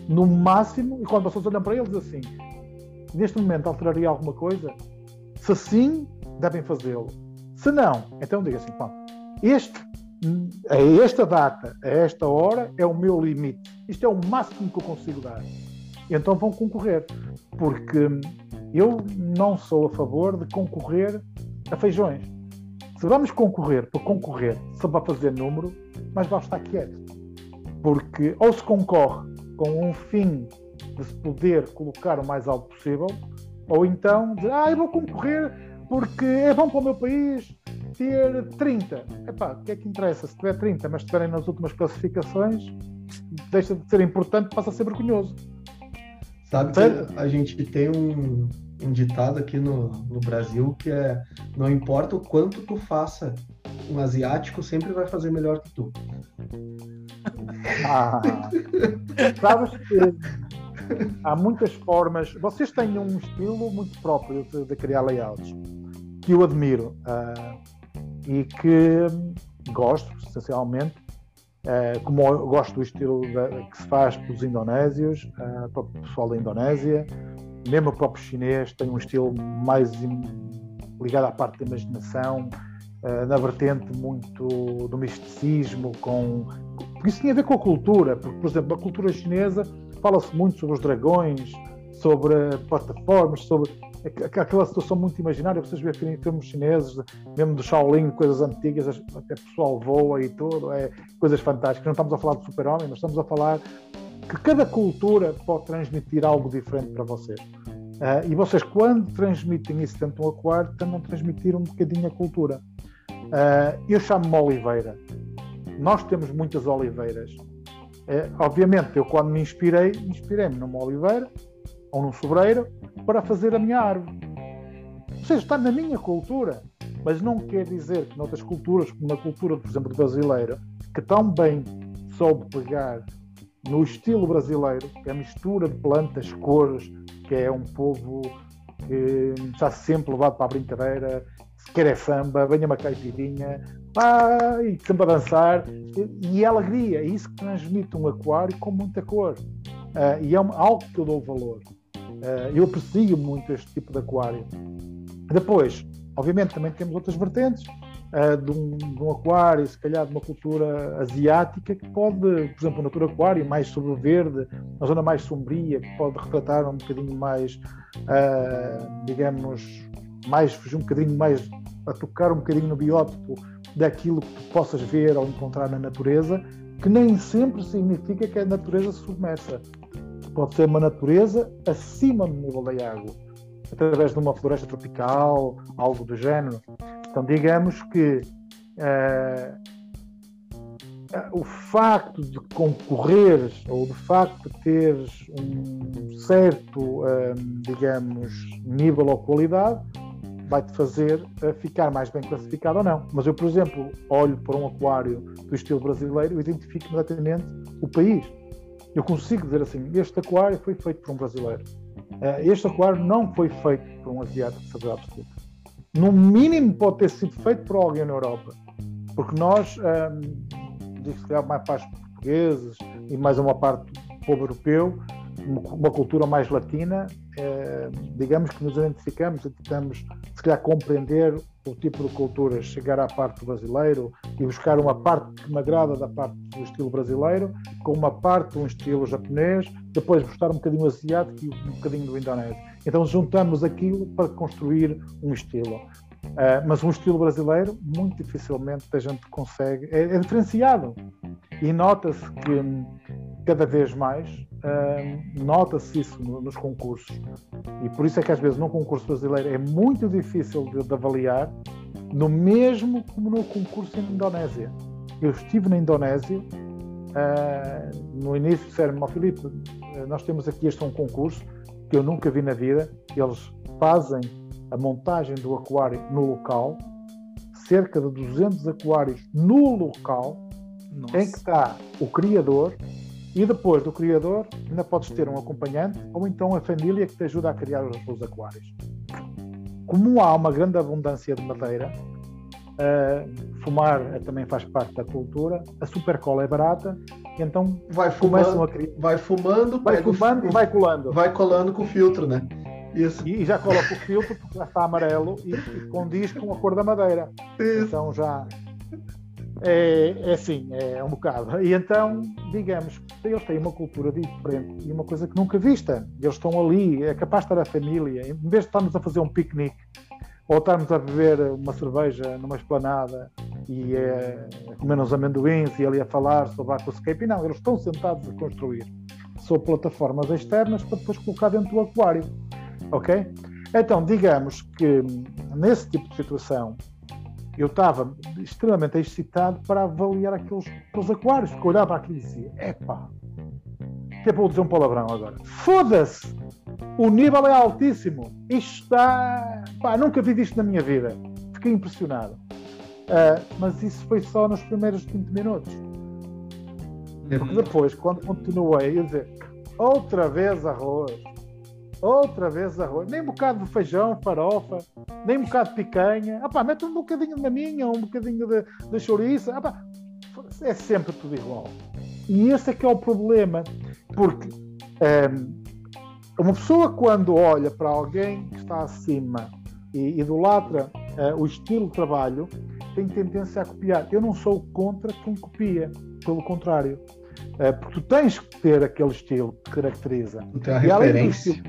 no máximo, e quando vocês olham para eles assim, neste momento alteraria alguma coisa? Se sim, devem fazê-lo. Se não, então diga assim, pá, este, a esta data, a esta hora, é o meu limite. Isto é o máximo que eu consigo dar. Então vão concorrer. Porque eu não sou a favor de concorrer a feijões. Se vamos concorrer para concorrer, só para fazer número, mas vale estar quieto. Porque ou se concorre com um fim de se poder colocar o mais alto possível, ou então dizer, ah, eu vou concorrer porque é bom para o meu país ter 30. Epá, o que é que interessa se tiver 30, mas estiverem nas últimas classificações, deixa de ser importante, passa a ser vergonhoso. Sabe que a gente tem um, um ditado aqui no, no Brasil que é não importa o quanto tu faça, um asiático sempre vai fazer melhor que tu. Ah, sabes que há muitas formas. Vocês têm um estilo muito próprio de, de criar layouts que eu admiro uh, e que gosto, essencialmente. Uh, como eu gosto do estilo que se faz pelos indonésios, uh, para o pessoal da Indonésia, mesmo o próprio chinês tem um estilo mais ligado à parte da imaginação, uh, na vertente muito do misticismo, com porque isso tinha a ver com a cultura, porque, por exemplo, a cultura chinesa fala-se muito sobre os dragões, sobre plataformas, sobre aquela situação muito imaginária. Vocês veem filmes chineses, mesmo do Shaolin, coisas antigas, até pessoal voa e tudo, é coisas fantásticas. Não estamos a falar de super-homem, mas estamos a falar que cada cultura pode transmitir algo diferente para vocês. Uh, e vocês, quando transmitem isso dentro de um aquário, também transmitir um bocadinho a cultura. Uh, eu chamo-me Oliveira. Nós temos muitas oliveiras. Uh, obviamente, eu quando me inspirei, inspirei-me numa oliveira ou num sobreiro para fazer a minha árvore. Ou seja, está na minha cultura. Mas não quer dizer que noutras culturas, como na cultura, por exemplo, brasileira, que tão bem soube pegar no estilo brasileiro, que é a mistura de plantas, cores, que é um povo que está sempre levado para a brincadeira, se quer é samba, venha uma caipirinha, ah, e sempre a dançar, e, e é alegria, é isso que transmite um aquário com muita cor. Uh, e é algo que eu dou valor. Uh, eu aprecio muito este tipo de aquário. Depois, obviamente, também temos outras vertentes uh, de, um, de, um, aquário, se calhar de uma cultura asiática, que pode, por exemplo, uma natura aquário mais sobre o verde, uma zona mais sombria, que pode retratar um bocadinho mais, uh, digamos, mais um bocadinho mais a tocar um bocadinho no biótipo daquilo que possas ver ou encontrar na natureza, que nem sempre significa que a natureza se submersa. Pode ser uma natureza acima do nível da água, através de uma floresta tropical, algo do género. Então, digamos que uh, o facto de concorreres ou de facto de teres um certo, uh, digamos, nível ou qualidade, vai-te fazer uh, ficar mais bem classificado ou não. Mas eu, por exemplo, olho para um aquário do estilo brasileiro e identifico imediatamente o país. Eu consigo dizer assim: este aquário foi feito por um brasileiro. este aquário não foi feito por um asiático de saber absoluta no mínimo pode ter sido feito por alguém na Europa. Porque nós, um, digo se calhar mais parte portugueses e mais uma parte do povo europeu, uma cultura mais latina, eh, digamos que nos identificamos e tentamos, se calhar, compreender o tipo de cultura, chegar à parte do brasileiro e buscar uma parte que me agrada da parte do estilo brasileiro, com uma parte de um estilo japonês, depois buscar um bocadinho asiático e um bocadinho do indonésio. Então juntamos aquilo para construir um estilo. Uh, mas um estilo brasileiro, muito dificilmente a gente consegue. É, é diferenciado. E nota-se que cada vez mais uh, nota-se isso no, nos concursos. E por isso é que às vezes num concurso brasileiro é muito difícil de, de avaliar, No mesmo como no concurso em Indonésia. Eu estive na Indonésia, uh, no início disseram-me, oh, Filipe, nós temos aqui este um concurso que eu nunca vi na vida. Eles fazem a montagem do aquário no local, cerca de 200 aquários no local, Nossa. em que está o criador, e depois do criador ainda podes ter um acompanhante ou então a família que te ajuda a criar os, os aquários. Como há uma grande abundância de madeira, uh, fumar também faz parte da cultura, a supercola é barata, então vai fumando, a criar... vai fumando, vai fumando e vai colando. Vai colando com o filtro, né? Isso. E já coloca o filtro porque já está amarelo e, e condiz com a cor da madeira. Isso. Então já é, é assim, é um bocado. E então, digamos, eles têm uma cultura diferente e uma coisa que nunca vista. Eles estão ali, é capaz de estar a família, em vez de estarmos a fazer um piquenique ou estarmos a beber uma cerveja numa esplanada e é, a comer uns amendoins e ali a falar sobre a aquascape, não, eles estão sentados a construir sobre plataformas externas para depois colocar dentro do aquário. Ok? Então, digamos que nesse tipo de situação eu estava extremamente excitado para avaliar aqueles, aqueles aquários, porque olhava aquilo e dizia: epá, até vou dizer um palavrão agora, foda-se! O nível é altíssimo. Isto está. Pá, nunca vi isto na minha vida. Fiquei impressionado. Uh, mas isso foi só nos primeiros 20 minutos. Porque uhum. depois, quando continuei, ia dizer: outra vez arroz, outra vez arroz, nem um bocado de feijão, farofa, nem um bocado de picanha. Ah, pá, mete um bocadinho de maminha, um bocadinho de, de chouriça. Ah, pá, é sempre tudo igual. E esse é que é o problema, porque um, uma pessoa quando olha para alguém que está acima e idolatra uh, o estilo de trabalho, tem tendência a copiar. Eu não sou contra quem copia, pelo contrário. Uh, porque tu tens que ter aquele estilo que te caracteriza. Então, e. Além do, estilo,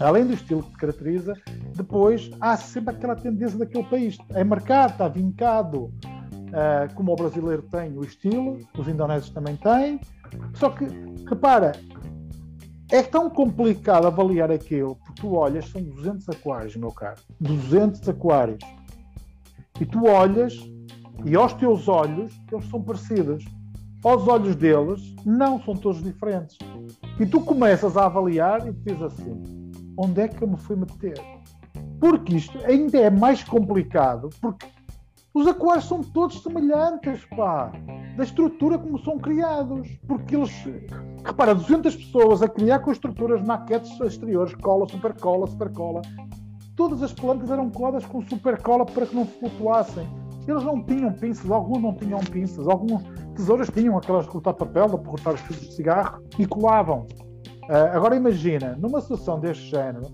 além do estilo que te caracteriza, depois há sempre aquela tendência daquele país. É marcado, está vincado, uh, como o brasileiro tem o estilo, os indonésios também têm. Só que, repara, é tão complicado avaliar aquilo, porque tu olhas, são 200 aquários, meu caro. 200 aquários. E tu olhas, e aos teus olhos, eles são parecidos. Aos olhos deles, não, são todos diferentes. E tu começas a avaliar e dizes assim: onde é que eu me fui meter? Porque isto ainda é mais complicado, porque os aquários são todos semelhantes, pá, da estrutura como são criados. Porque eles, repara, 200 pessoas a criar com estruturas, maquetes exteriores, cola, super cola, super cola. Todas as plantas eram coladas com super cola para que não flutuassem. Eles não tinham pinças, alguns não tinham pinças, alguns tesouras tinham aquelas de cortar papel, para cortar os fios de cigarro e colavam. Uh, agora imagina, numa situação deste género,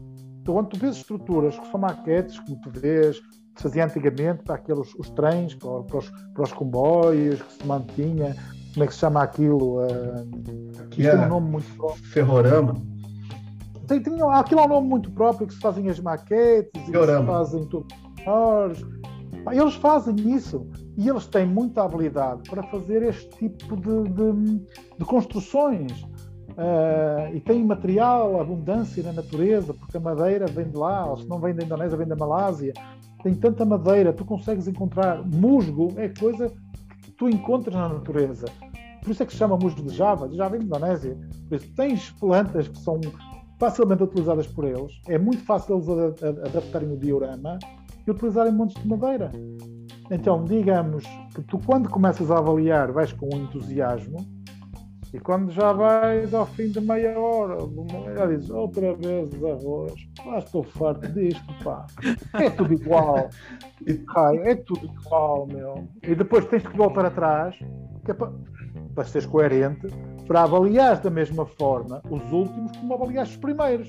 quando tu vês estruturas que são maquetes, como tu vês, se fazia antigamente para aqueles os trens, para, para, os, para os comboios que se mantinha, como é que se chama aquilo? Uh, que é um nome muito próprio. Ferrorama. Tem, tem, aquilo é um nome muito próprio que se fazem as maquetes e se fazem tudo. Eles fazem isso e eles têm muita habilidade para fazer este tipo de, de, de construções. Uh, e tem material, abundância na natureza, porque a madeira vem de lá, ou se não vem da Indonésia, vem da Malásia tem tanta madeira, tu consegues encontrar musgo, é coisa que tu encontras na natureza. Por isso é que se chama musgo de Java, de Java em Indonésia. Por isso, tens plantas que são facilmente utilizadas por eles, é muito fácil eles adaptarem o diorama e utilizarem montes de madeira. Então, digamos que tu, quando começas a avaliar, vais com entusiasmo e quando já vais ao fim de meia hora, já dizes outra vez arroz, pá, estou farto disto, pá. É tudo igual. Ai, é tudo igual, meu. E depois tens que voltar atrás, que é para, para seres coerente, para avaliar da mesma forma os últimos como avaliaste os primeiros.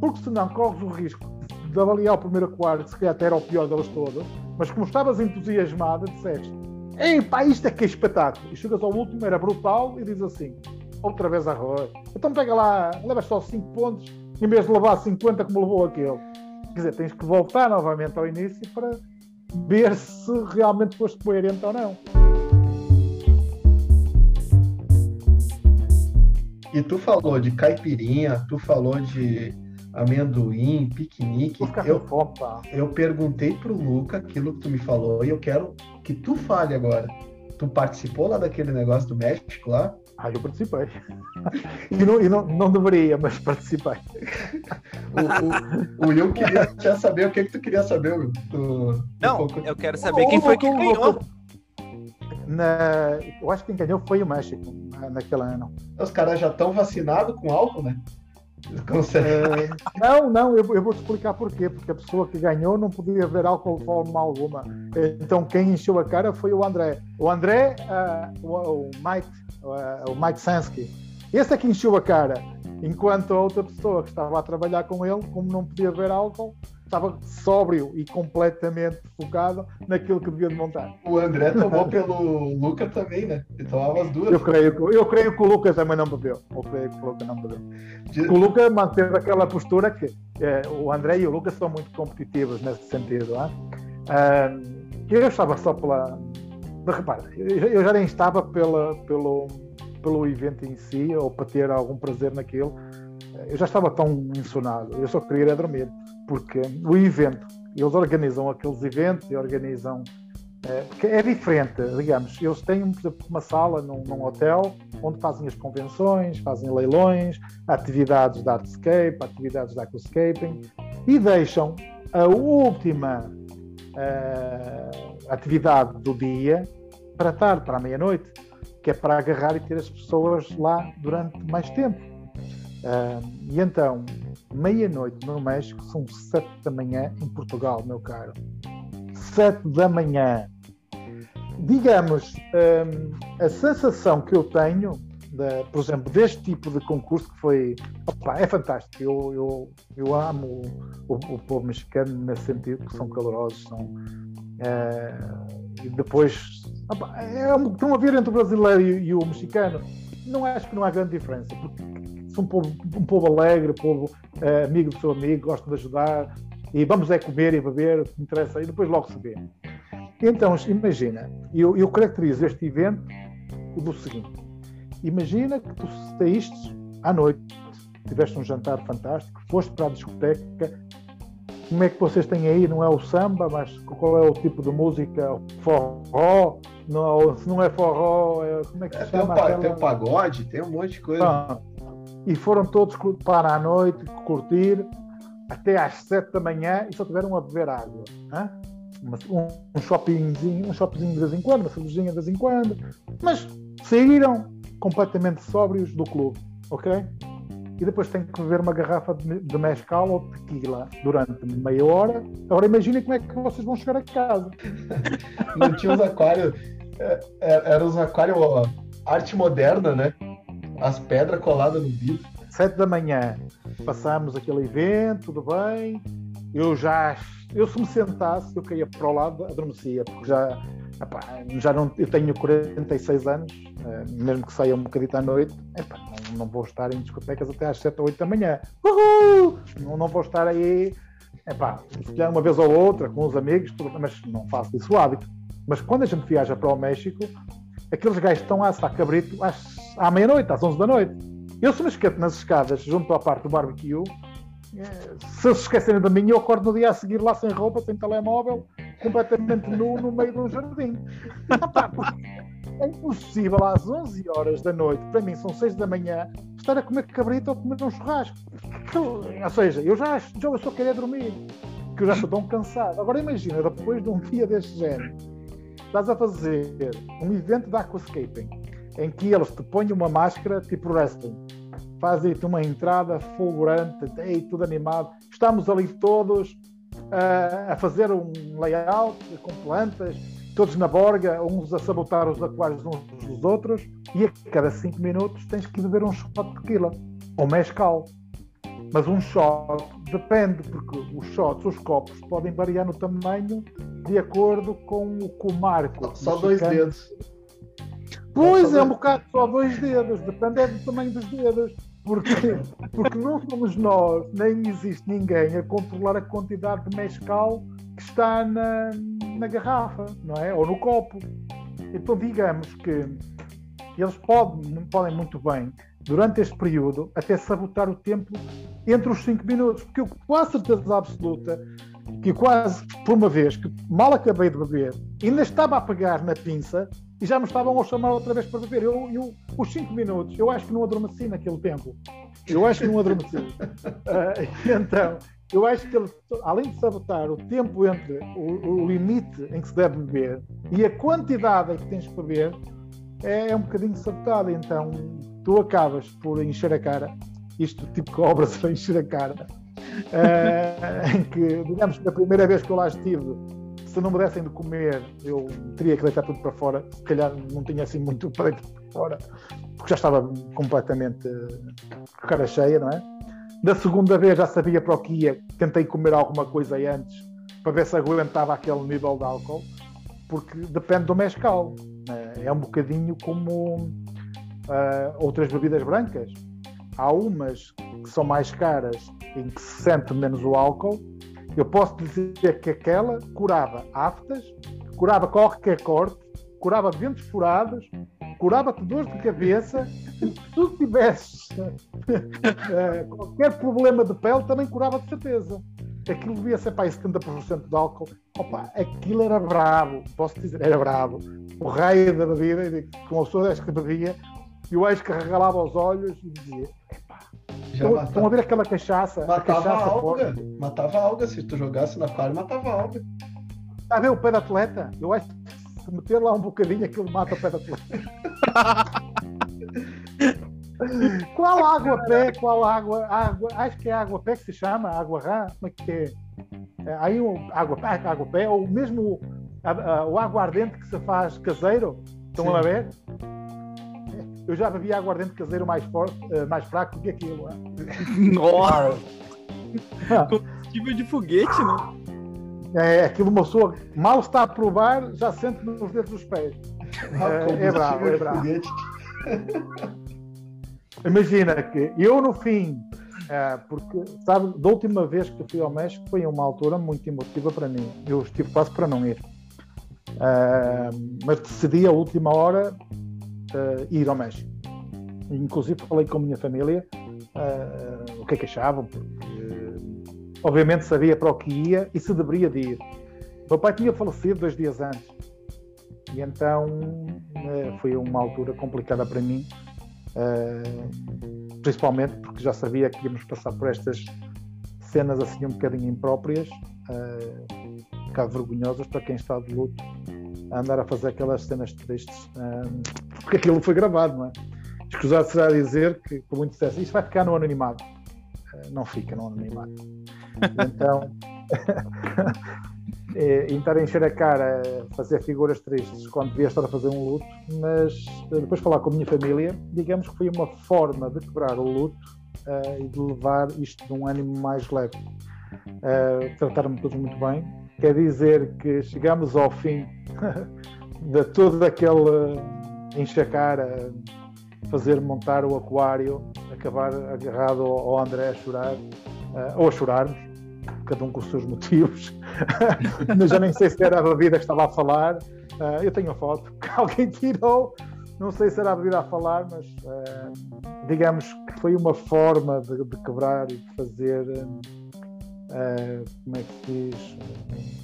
Porque senão corres o risco de avaliar o primeiro quarto, se calhar até era o pior deles todos, mas como estavas entusiasmado, disseste Ei, pá, isto é que é espetáculo. E chegas ao último, era brutal, e diz assim: outra vez arroz. Então pega lá, levas só 5 pontos, em vez de levar 50 como levou aquele. Quer dizer, tens que voltar novamente ao início para ver se realmente foste coerente ou não. E tu falou de caipirinha, tu falou de amendoim, piquenique. Eu, eu perguntei pro Luca aquilo que tu me falou e eu quero que tu fale agora. Tu participou lá daquele negócio do México lá? Ah, eu participei. E, não, e não, não deveria, mas participei. O, o, o Will queria saber o que, que tu queria saber. Will, Não, eu quero saber quem foi que ganhou. Na, eu acho que quem ganhou foi o México na- naquele ano. Os caras já estão vacinados com álcool, né? Eh, não, não, eu, eu vou te explicar porquê. Porque a pessoa que ganhou não podia ver álcool de forma alguma. Então quem encheu a cara foi o André. O André, ah, o, o Mike, ah, o Mike Sansky. Esse é que encheu a cara. Enquanto a outra pessoa que estava a trabalhar com ele, como não podia ver álcool, estava sóbrio e completamente focado naquilo que devia de montar. O André tomou pelo Luca também, né? Ele tomava as duas. Eu creio, que- eu creio que o Lucas também não bebeu. Eu creio que o Lucas não bebeu. Diz- O Lucas manteve aquela postura que eh, o André e o Lucas são muito competitivos nesse sentido. ah. Ah, eu estava só pela. Mas repara, eu, já nem estava pela, pelo, pelo evento em si ou para ter algum prazer naquilo. Eu já estava tão insonado, eu só queria ir a dormir, porque o evento, eles organizam aqueles eventos e organizam. eh, é diferente, digamos, eles têm por exemplo, uma sala num, num hotel onde fazem as convenções, fazem leilões, atividades de artscape, atividades de aquascaping e deixam a última eh, atividade do dia para tarde, para a meia-noite, que é para agarrar e ter as pessoas lá durante mais tempo. Eh, e então, meia-noite no México são sete da manhã em Portugal, meu caro. Sete da manhã. Digamos, eh, a sensação que eu tenho da- por exemplo, deste tipo de concurso que foi. opa, é fantástico. Eu, eu, eu amo o, o povo mexicano nesse sentido, que são calorosos, são. eh, e depois. opa, é estão a ver entre o brasileiro e, e o mexicano. Não acho que não há grande diferença, porque são um povo, um povo alegre, um povo eh, amigo do seu amigo, gosta de ajudar, e vamos é comer e beber, o que interessa, e depois logo se vê. Então, imagina, eu, eu caracterizo este evento do seguinte: imagina que tu saíste à noite, tiveste um jantar fantástico, foste para a discoteca. Como é que vocês têm aí? Não é o samba, mas qual é o tipo de música? Forró? Não, se não é forró, é, como é que se É, tem, o chama? pa- aquela- tem o pagode, tem um monte de coisa. Pronto. E foram todos para a noite curtir até às sete da manhã e só tiveram a beber água. Uma- Um, um shoppingzinho, um shoppingzinho de vez em quando, uma cervejinha de vez em quando, mas saíram completamente sóbrios do clube, ok? E depois têm que beber uma garrafa de, mescal ou tequila durante meia hora. Agora imaginem como é que vocês vão chegar a casa. Não tinha os aquários. é, é, Eram os aquários arte moderna, né? As pedras coladas no vidro. sete da manhã passámos aquele evento, tudo bem. Eu já, eu se me sentasse, eu caía para o lado, adormecia, porque já, epá, já não, eu tenho 46 anos, eh, mesmo que saia um bocadinho à noite, epá, não, não vou estar em discotecas até às 7 ou 8 da manhã. Uhul! Não, não vou estar aí, epá, se calhar uma vez ou outra, com os amigos, mas não faço isso o hábito. Mas quando a gente viaja para o México, aqueles gajos estão a assar cabrito às, à meia-noite, às 11 da noite. Eu se me esqueço nas escadas, junto à parte do barbecue, eh, se se esquecerem de mim, eu acordo no dia a seguir lá sem roupa, sem telemóvel, completamente nu no meio de um jardim. Porque É impossível às 11 horas da noite, para mim são 6 da manhã, estar a comer cabrito ou comer um churrasco. Ou seja, eu já, já eu só queria dormir, que eu já estou tão cansado. Agora imagina, depois de um dia deste género, estás a fazer um evento de aquascaping em que eles te põem uma máscara tipo wrestling, fazem-te uma entrada fulgurante, ei, tudo animado. Estamos ali todos ah, a fazer um layout com plantas, todos na borga, uns a sabotar os aquários uns dos outros, e a cada 5 minutos tens que beber um shot de tequila ou mescal. Mas um shot depende, porque os shots, os copos, podem variar no tamanho de acordo com o que o marco. Só dois dedos. Pois é, um bocado só dois dedos, depende é do tamanho dos dedos. Porque, porque não somos nós, nem existe ninguém a controlar a quantidade de mescal que está na, na garrafa, não é? Ou no copo. Então digamos que eles podem, podem muito bem durante este período, até sabotar o tempo entre os 5 minutos, porque eu com a certeza absoluta que quase por uma vez que mal acabei de beber, ainda estava a pegar na pinça e já me estavam a chamar outra vez para beber. Eu, eu os 5 minutos, eu acho que não adormeci naquele tempo. Eu acho que não adormeci. uh, então, eu acho que ele, além de sabotar o tempo entre o, o, limite em que se deve beber e a quantidade em que tens que beber, é, é um bocadinho sabotado. Então, tu acabas por encher a cara, isto tipo cobras a encher a cara, uh, em que, digamos que a primeira vez que eu lá estive, se não me dessem de comer, eu teria que deitar tudo para fora. Se calhar não tinha assim muito para deitar para fora, porque já estava completamente com a cara cheia, não é? Da segunda vez já sabia para o que ia, tentei comer alguma coisa antes para ver se aguentava aquele nível de álcool, porque depende do mescal. Né? É um bocadinho como uh, outras bebidas brancas. Há umas que são mais caras em que se sente menos o álcool. Eu posso dizer que aquela curava aftas, curava qualquer corte, curava dentes furados, curava-te dores de cabeça, se tu tivesses eh, qualquer problema de pele, também curava de certeza. Aquilo devia ser para 70% de álcool. Opa, aquilo era bravo, posso dizer, era bravo. O raio da bebida, com a pessoa que bebia, eu acho que regalava os olhos e dizia: estão, estão a ver aquela cachaça? Matava a cachaça alga. Matava alga. Se tu jogasse na palha, matava alga. Está a ver o pé da atleta? Eu acho que se meter lá um bocadinho, aquilo mata o pé da atleta. qual água pé? Qual água? água? Acho que é água pé que se chama, água rã. Como é que é? é aí o água pé, água pé, ou mesmo a, a, o aguardente que se faz caseiro. Estão Sim. a ver? Eu já bebi aguardente caseiro mais forte, uh, mais fraco do que aquilo. Nossa! Combustível de foguete, né? É, aquilo uma pessoa mal está a provar, já sente nos dedos dos pés. É, é bravo, é bravo. Imagina que eu no fim, é, porque sabe, da última vez que fui ao México foi uma altura muito emotiva para mim. Eu estive quase para não ir. É, mas decidi a última hora uh, ir ao México. Inclusive falei com a minha família uh, o que é que achavam, porque obviamente sabia para o que ia e se deveria de ir. O meu pai tinha falecido dois dias antes e então foi uma altura complicada para mim, principalmente porque já sabia que íamos passar por estas cenas assim um bocadinho impróprias, uh, bocado vergonhosas para quem está de luto a andar a fazer aquelas cenas tristes, um, porque aquilo foi gravado, não é? Escusado será dizer que, como muito dissesse, isto vai ficar no anonimato. Uh, não fica no anonimato. Então, é, estar a encher a cara, fazer figuras tristes quando devia estar a fazer um luto, mas depois falar com a minha família, digamos que foi uma forma de quebrar o luto uh, e de levar isto de um ânimo mais leve. Uh, Trataram-me todos muito bem, quer dizer que chegamos ao fim de todo aquele enchacar a fazer montar o aquário, acabar agarrado ao André a chorar, uh, ou a chorarmos, cada um com os seus motivos. Mas já nem sei se era a bebida que estava a falar. Uh, eu tenho a foto que alguém tirou, não sei se era a bebida a falar, mas uh, digamos que foi uma forma de, de quebrar e de fazer Uh, como é que se diz?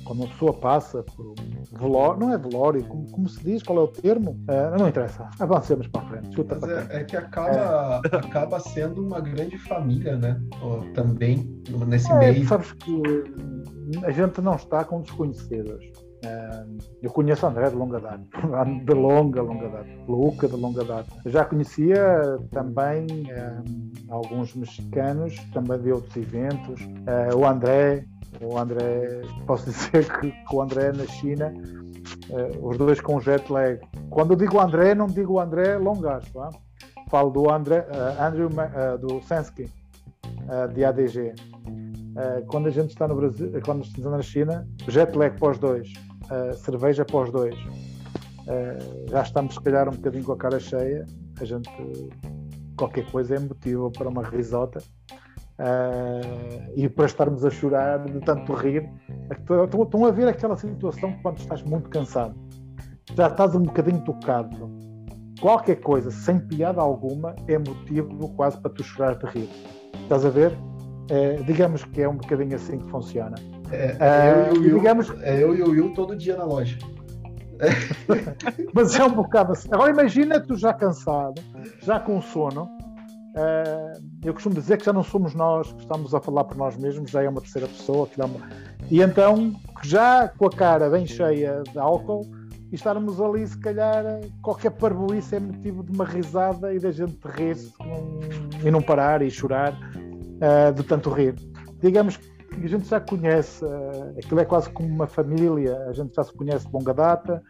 Quando uma pessoa passa por um velório, não é velório, como, como se diz, qual é o termo? Uh, não interessa, avancemos para a frente. Chuta Mas é, é, que acaba, é. acaba sendo uma grande família, né? também, nesse é, meio. Sabes que a gente não está com desconhecidos. Eu conheço André de longa data, de longa, longa data, Luca de longa data. Já conhecia também um, alguns mexicanos, também de outros eventos. Uh, o André, o André, posso dizer que, que o André na China, uh, os dois com jet lag. Quando eu digo André, não digo André Longas, tá? falo do André, uh, Andrew do Sensky, de ADG. quando a gente está no Brasil, quando estamos na China, jet lag para os dois uh, cerveja para os dois. Uh, já estamos, se calhar, um bocadinho com a cara cheia. A gente, qualquer coisa é motivo para uma risota. Uh, e para estarmos a chorar de tanto rir. Estão a ver aquela situação quando estás muito cansado, já estás um bocadinho tocado, qualquer coisa sem piada alguma é motivo quase para tu chorar de rir. Estás a ver? É, digamos que é um bocadinho assim que funciona. É, é, eu, e o Will, digamos... é eu e o Will todo dia na loja. Mas é um bocado assim. Agora imagina tu já cansado, já com sono. Uh, eu costumo dizer que já não somos nós que estamos a falar por nós mesmos, já é uma terceira pessoa. Que dá uma... E então, já com a cara bem cheia de álcool, e estarmos ali, se calhar, qualquer parboice é motivo de uma risada e da gente rir e não parar e chorar uh, de tanto rir. Digamos que a gente já conhece, uh, aquilo é quase como uma família, a gente já se conhece de longa data,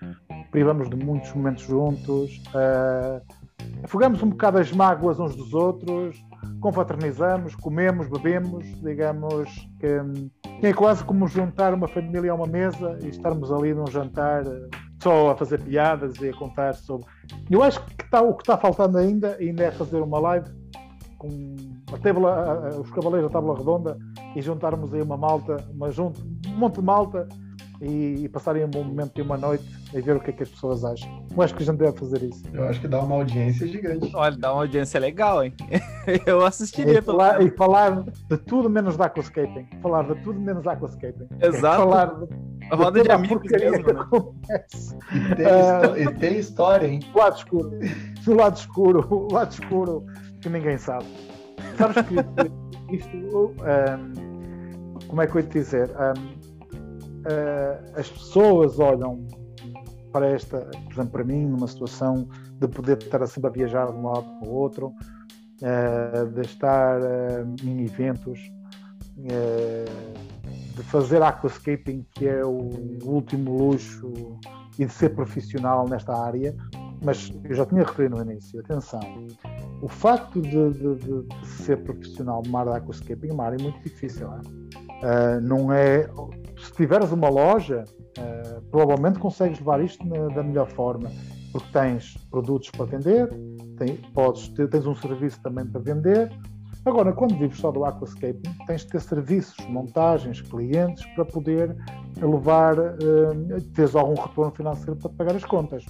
privamos de muitos momentos juntos, uh, afogamos um bocado as mágoas uns dos outros, confraternizamos, comemos, bebemos, digamos que é quase como juntar uma família a uma mesa e estarmos ali num jantar só a fazer piadas e a contar sobre. Eu acho que tá, o que está faltando ainda, ainda é fazer uma live com a tábua, os cavaleiros da tábua redonda e juntarmos aí uma malta, uma junta, um monte de malta e, e passarem um bom momento e uma noite e ver o que é que as pessoas acham. Eu acho que a gente deve fazer isso. Eu acho que dá uma audiência gigante. Olha, dá uma audiência legal, hein? Eu assistiria. E falar, e falar de tudo menos da aquascaping. Falar de tudo menos da aquascaping. Exato. Falar de, a roda de, de amigos mesmo, né? E tem, uh, e tem história, hein? O lado escuro. O lado escuro. O lado escuro que ninguém sabe. Sabes que isto... Um, como é que eu ia te dizer? Um, uh, as pessoas olham para esta, por exemplo, para mim, numa situação de poder estar sempre a viajar de um lado para o outro, uh, de estar uh, em eventos, de fazer aquascaping, que é o último luxo, e de ser profissional nesta área, mas eu já tinha referido no início, atenção, o facto de, de, de, de ser profissional numa área de aquascaping é uma área muito difícil. É, uh, não é se tiveres uma loja, uh, provavelmente consegues levar isto na, da melhor forma, porque tens produtos para vender, tem, podes tens um serviço também para vender. Agora, quando vives só do aquascaping, tens de ter serviços, montagens, clientes para poder levar, uh, teres algum retorno financeiro para pagar as contas.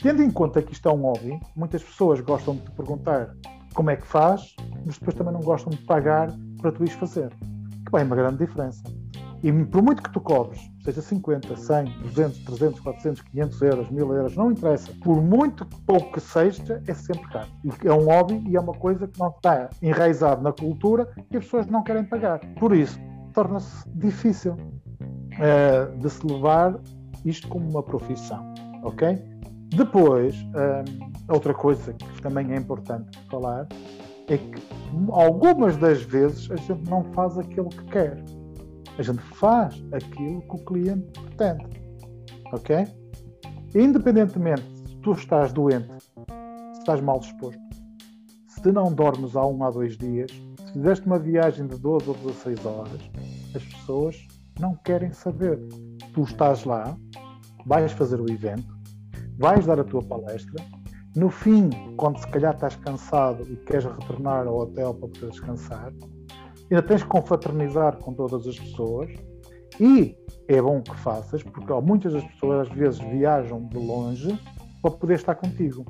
Tendo em conta que isto é um hobby, muitas pessoas gostam de te perguntar como é que faz, mas depois também não gostam de pagar para tu ires fazer. Que bem, uma grande diferença. E por muito que tu cobres, seja 50, 100, 200, 300, 400, 500 euros, 1000 euros, não interessa. Por muito pouco que seja, é sempre caro. É um hobby e é uma coisa que não está enraizado na cultura e as pessoas não querem pagar. Por isso, torna-se difícil uh, de se levar isto como uma profissão, ok? Depois, um, outra coisa que também é importante falar é que algumas das vezes a gente não faz aquilo que quer a gente faz aquilo que o cliente pretende. Ok? Independentemente se tu estás doente, se estás mal disposto, se não dormes há um a dois dias, se fizeste uma viagem de 12 ou 16 horas, as pessoas não querem saber. Tu estás lá, vais fazer o evento, vais dar a tua palestra. No fim, quando se calhar estás cansado e queres retornar ao hotel para poder descansar, ainda tens que confraternizar com todas as pessoas e é bom que faças, porque muitas das pessoas às vezes viajam de longe para poder estar contigo.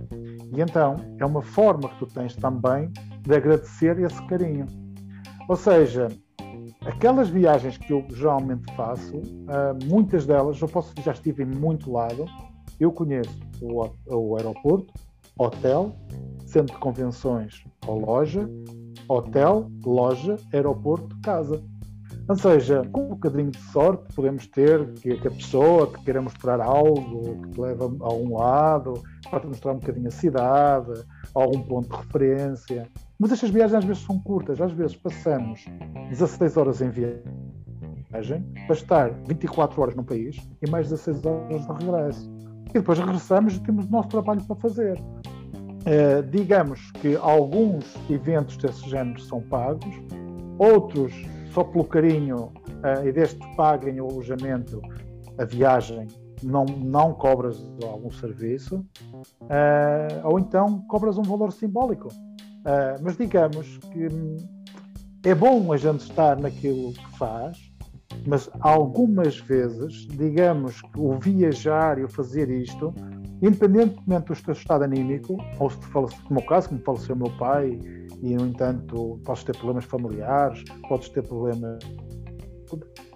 E então é uma forma que tu tens também de agradecer esse carinho. Ou seja, aquelas viagens que eu geralmente faço, uh, muitas delas, eu posso já estive em muito lado, eu conheço o, o aeroporto, hotel, centro de convenções ou loja, hotel, loja, aeroporto, casa. Ou seja, com um bocadinho de sorte, podemos ter que, que a pessoa que queira mostrar algo, que te leva a um lado, para te mostrar um bocadinho a cidade, algum ponto de referência. Mas estas viagens às vezes são curtas, às vezes passamos 16 horas em viagem para estar 24 horas no país e mais 16 horas de regresso. E depois regressamos e temos o nosso trabalho para fazer. Uh, digamos que alguns eventos desse género são pagos, outros só pelo carinho uh, e desde que paguem o alojamento, a viagem, não, não cobras algum serviço, uh, ou então cobras um valor simbólico. mas digamos que é bom a gente estar naquilo que faz, mas algumas vezes, digamos que o viajar e o fazer isto independentemente do teu estado anímico, ou se falece, no meu caso, como faleceu o meu pai, e no entanto podes ter problemas familiares, podes ter problemas.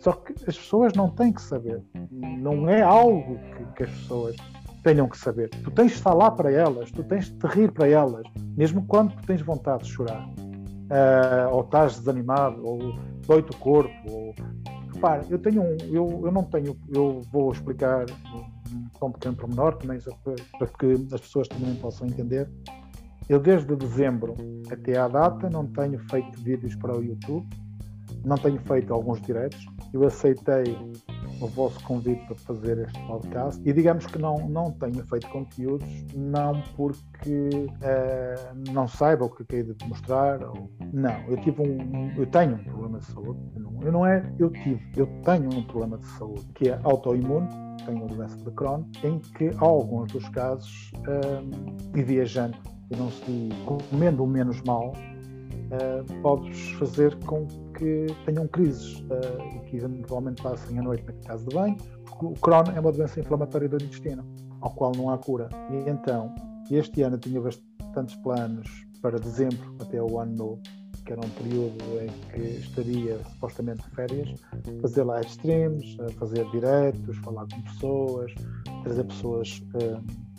Só que as pessoas não têm que saber. Não é algo que, que as pessoas tenham que saber. Tu tens de estar lá para elas, tu tens de te rir para elas, mesmo quando tu tens vontade de chorar. Uh, ou estás desanimado, ou dói-te o corpo. Ou... Repara, eu tenho um. Eu, eu não tenho. Eu vou explicar um, um pequeno pormenor também, para que as pessoas também possam entender. Eu, desde dezembro até à data, não tenho feito vídeos para o YouTube, não tenho feito alguns diretos. Eu aceitei o vosso convite para fazer este podcast e digamos que não, não tenho feito conteúdos, não porque uh, não saiba o que quero mostrar. Ou... Não, eu tive um, eu tenho um problema de saúde. Eu não, eu não é, eu tive, eu tenho um problema de saúde que é autoimune tenho a doença de Crohn, em que alguns dos casos, um, e viajando e não se comendo menos mal, uh, podes fazer com que tenham crises uh, e que eventualmente passem a noite na casa de banho, porque o Crohn é uma doença inflamatória do intestino, ao qual não há cura. E então, este ano eu tinha bastantes planos para dezembro até o ano novo, que era um período em que estaria supostamente de férias, fazer live streams, fazer diretos, falar com pessoas, trazer pessoas.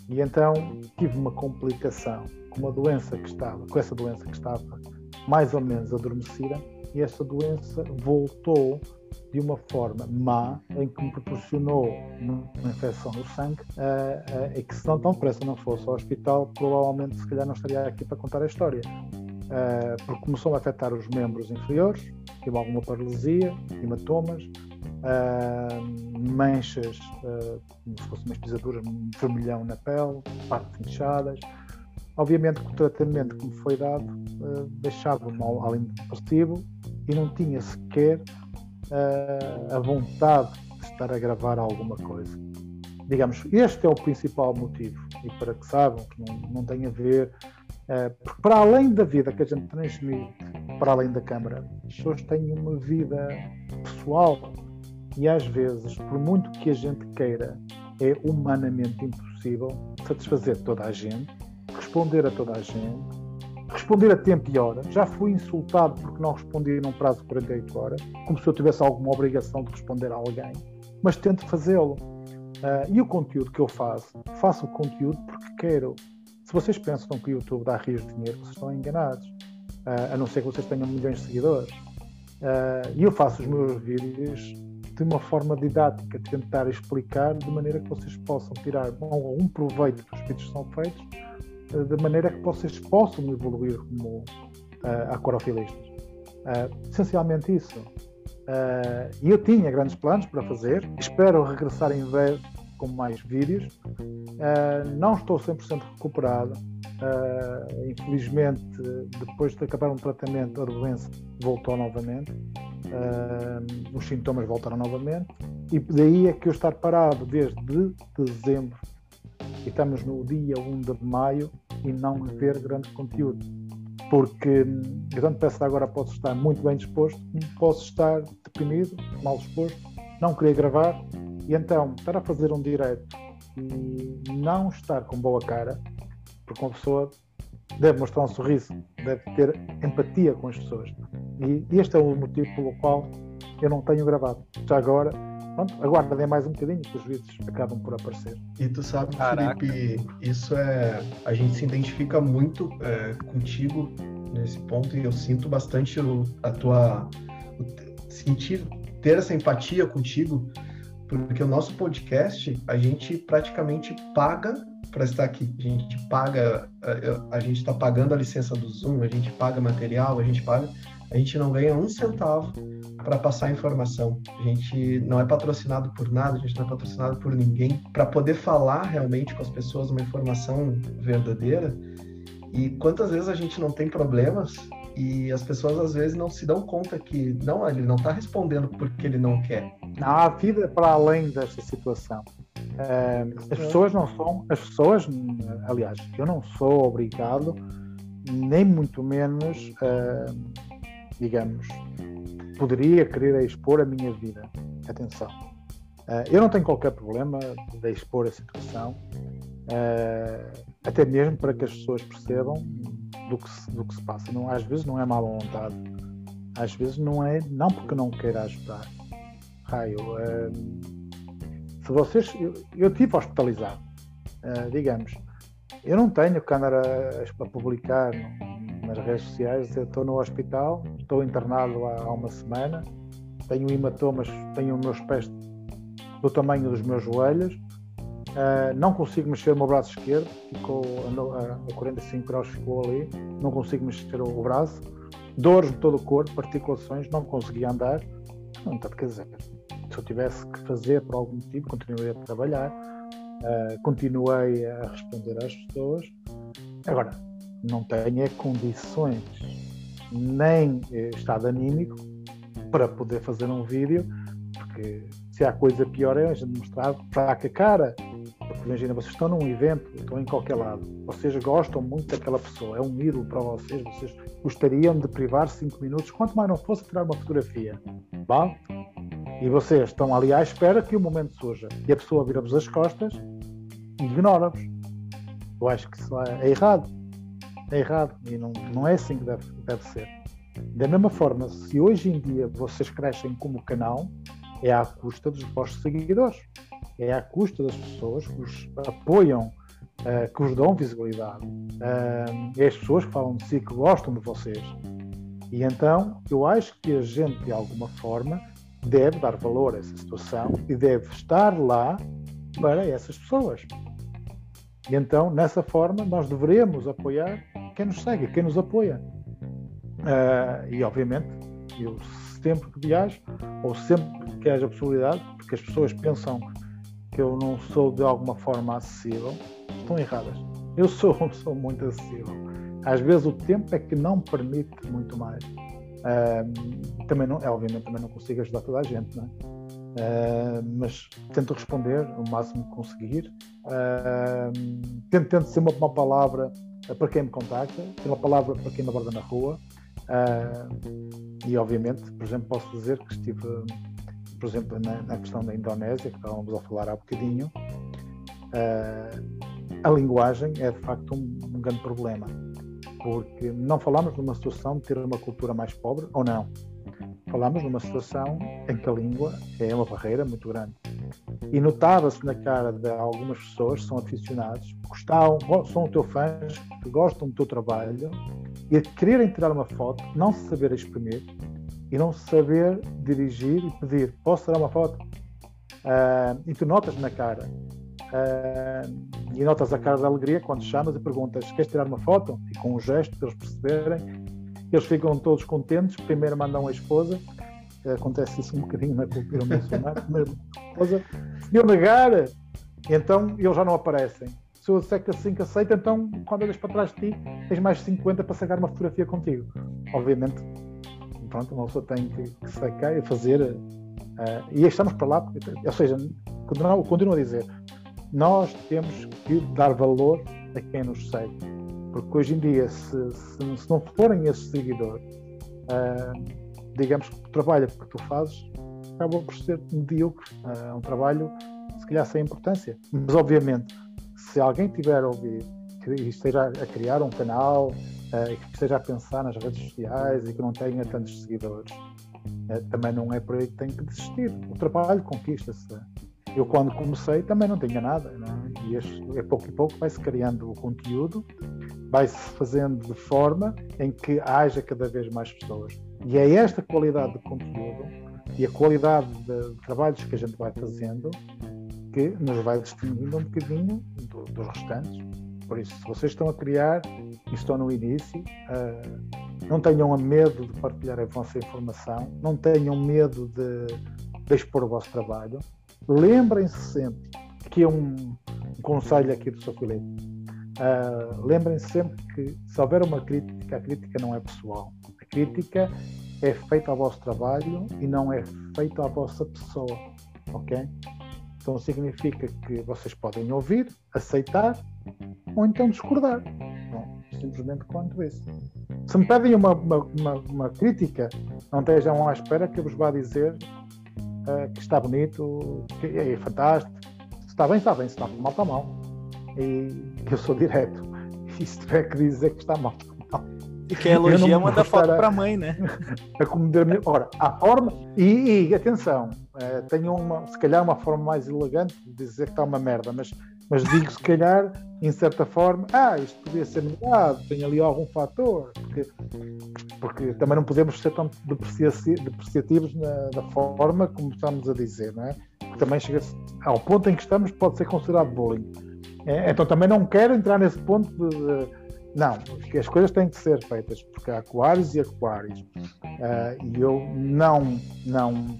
E então tive uma complicação com uma doença que estava, com essa doença que estava mais ou menos adormecida, e essa doença voltou de uma forma má, em que me proporcionou uma infecção no sangue, uh, uh, e que se não tão depressa não fosse ao hospital, provavelmente se calhar não estaria aqui para contar a história. Uh, porque começou a afetar os membros inferiores, tive alguma paralisia, hematomas, manchas, como se fossem umas pisaduras, um vermelhão na pele, partes inchadas, Obviamente que o tratamento que me foi dado uh, deixava-me além de depressivo e não tinha sequer uh, a vontade de estar a gravar alguma coisa. Digamos, este é o principal motivo e para que saibam que não, não tem a ver, uh, porque para além da vida que a gente transmite, para além da câmara, as pessoas têm uma vida pessoal e às vezes, por muito que a gente queira, é humanamente impossível satisfazer toda a gente responder a toda a gente, responder a tempo e hora. Já fui insultado porque não respondi num prazo de 48 horas, como se eu tivesse alguma obrigação de responder a alguém, mas tento fazê-lo. Uh, e o conteúdo que eu faço, faço o conteúdo porque quero. Se vocês pensam que o YouTube dá rios de dinheiro, vocês estão enganados, uh, a não ser que vocês tenham milhões de seguidores. Uh, e eu faço os meus vídeos de uma forma didática, tentar explicar de maneira que vocês possam tirar um proveito dos vídeos que são feitos de maneira que vocês possam evoluir como uh, aquarofilistas. Uh, essencialmente isso. Uh, eu tinha grandes planos para fazer, espero regressar em breve com mais vídeos. Uh, não estou 100% recuperado. Infelizmente, depois de acabar um tratamento, a doença voltou novamente. Os sintomas voltaram novamente. E daí é que eu estar parado desde dezembro e estamos no dia 1 de maio e não ver grande conteúdo. Porque eu tanto peço agora posso estar muito bem disposto, posso estar deprimido, mal disposto, não querer gravar e então estar a fazer um direto e não estar com boa cara, porque uma pessoa deve mostrar um sorriso, deve ter empatia com as pessoas. E este é o motivo pelo qual eu não tenho gravado. Já agora pronto, aguardem mais um bocadinho que os vídeos acabam por aparecer. E tu sabe, Caraca. Felipe, isso é. A gente se identifica muito é, contigo nesse ponto e eu sinto bastante o, a tua. O, sentir, ter essa empatia contigo, porque o nosso podcast, a gente praticamente paga para estar aqui. A gente paga, a, a gente está pagando a licença do Zoom, a gente paga material, a gente paga. A gente não ganha um centavo para passar informação. A gente não é patrocinado por nada, a gente não é patrocinado por ninguém para poder falar realmente com as pessoas uma informação verdadeira. E quantas vezes a gente não tem problemas e as pessoas às vezes não se dão conta que não, ele não está respondendo porque ele não quer. Há vida para além desta situação. É, as pessoas não são, as pessoas, aliás, eu não sou obrigado, nem muito menos, é, digamos, poderia querer expor a minha vida. Atenção. Uh, eu não tenho qualquer problema de expor a situação, uh, até mesmo para que as pessoas percebam do que se, do que se passa. Não, às vezes não é má vontade, às vezes não é, não porque não queira ajudar. Raio, uh, se vocês. Eu, eu tive hospitalizado, digamos, eu não tenho que andar a, a publicar nas redes sociais, eu estou no hospital, estou internado há, uma semana, tenho hematomas, tenho meus pés do tamanho dos meus joelhos, uh, não consigo mexer o meu braço esquerdo, ficou a, a 45 graus, ficou ali, não consigo mexer o braço, dores de todo o corpo, articulações, não consegui andar. Então, quer dizer, se eu tivesse que fazer por algum motivo, continuei a trabalhar, uh, continuei a responder às pessoas. Agora, não tenho é condições nem eh, estado anímico para poder fazer um vídeo, porque se há coisa pior é a gente mostrar fraca cara. Porque imagina, vocês estão num evento, estão em qualquer lado, vocês gostam muito daquela pessoa, é um ídolo para vocês, vocês gostariam de privar cinco minutos, quanto mais não fosse tirar uma fotografia. Bom? E vocês estão ali à espera que o momento surja. E a pessoa vira-vos as costas ignora-vos. Eu acho que isso é, é errado. É errado. E não, não é assim que deve, deve ser. Da mesma forma, se hoje em dia vocês crescem como canal, é à custa dos vossos seguidores, é à custa das pessoas que os apoiam, uh, que os dão visibilidade, uh, é as pessoas que falam de si, que gostam de vocês. E então eu acho que a gente, de alguma forma, deve dar valor a essa situação e deve estar lá para essas pessoas. E então, nessa forma, nós devemos apoiar quem nos segue, quem nos apoia. Uh, e, obviamente, eu sempre que viajo, ou sempre que haja possibilidade, porque as pessoas pensam que eu não sou de alguma forma acessível, estão erradas. Eu sou, sou muito acessível. Às vezes o tempo é que não permite muito mais. Uh, também não, é, obviamente também não consigo ajudar toda a gente, não é? Uh, mas tento responder o máximo que conseguir. Uh, tento, tento ser uma, uma palavra para quem me contacta, uma palavra para quem me aborda na rua. Uh, e obviamente, por exemplo, posso dizer que estive, por exemplo, na, na questão da Indonésia, que estávamos a falar há bocadinho, a linguagem é de facto um, um, grande problema, porque não falamos numa situação de ter uma cultura mais pobre ou não. Falamos numa situação em que a língua é uma barreira muito grande. E notava-se na cara de algumas pessoas que são aficionados, gostam, são teu fãs, que gostam do teu trabalho, e quererem tirar uma foto, não se saber exprimir e não saber dirigir e pedir: posso tirar uma foto? Uh, e tu notas na cara. Uh, e notas a cara da alegria quando chamas e perguntas: queres tirar uma foto? E com um gesto, para eles perceberem, eles ficam todos contentes. Primeiro mandam a esposa, acontece isso um bocadinho na cultura muçulmana. Primeiro, a esposa, se eu negar, então eles já não aparecem se eu disser que assim que aceita, então quando olhas para trás de ti, tens mais 50 para sacar uma fotografia contigo. Obviamente, pronto, uma pessoa tem que, que sacar e fazer. Uh, e estamos para lá, ou seja, continuo, continuo a dizer, nós temos que dar valor a quem nos segue. Porque hoje em dia, se, se, se não forem esses seguidores, uh, digamos que o trabalho que tu fazes acaba por ser medíocre. Uh, é um trabalho, se calhar, sem importância. Mas, obviamente, se alguém tiver a ouvir e esteja a criar um canal uh, e que esteja a pensar nas redes sociais e que não tenha tantos seguidores, uh, também não é por aí que tem que desistir. O trabalho conquista-se. Eu, quando comecei, também não tinha nada. Não é? E este, é pouco e pouco vai-se criando o conteúdo, vai-se fazendo de forma em que haja cada vez mais pessoas. E é esta qualidade de conteúdo e a qualidade de trabalhos que a gente vai fazendo que nos vai distinguindo um bocadinho do, dos restantes. Por isso, se vocês estão a criar e estão no início, uh, não tenham medo de partilhar a vossa informação, não tenham medo de, de expor o vosso trabalho. Lembrem-se sempre que é um, um conselho aqui do Sr. Filipe. Uh, Lembrem-se sempre que se houver uma crítica, a crítica não é pessoal. A crítica é feita ao vosso trabalho e não é feita à vossa pessoa. Ok? Então significa que vocês podem ouvir, aceitar ou então discordar. Não, simplesmente quanto isso. Se me pedem uma, uma, uma, uma crítica, não estejam à espera que eu vos vá dizer uh, que está bonito, que é, fantástico. Se está bem, está bem, se está mal, está mal. E eu sou direto. E se tiver que dizer que está mal, está mal. E quem elogia manda foto para a mãe, né? A Ora, a forma. E, e atenção, uh, tenho uma, se calhar uma forma mais elegante de dizer que está uma merda, mas mas digo, se calhar, em certa forma, ah, isto podia ser melhorado, tem ali algum fator, porque, porque também não podemos ser tão depreciativos na, na forma como estamos a dizer, não é? Porque também chega ao ponto em que estamos, pode ser considerado bullying. É, então também não quero entrar nesse ponto de, de não, porque as coisas têm que ser feitas, porque há aquários e aquários. Uh, e eu não, não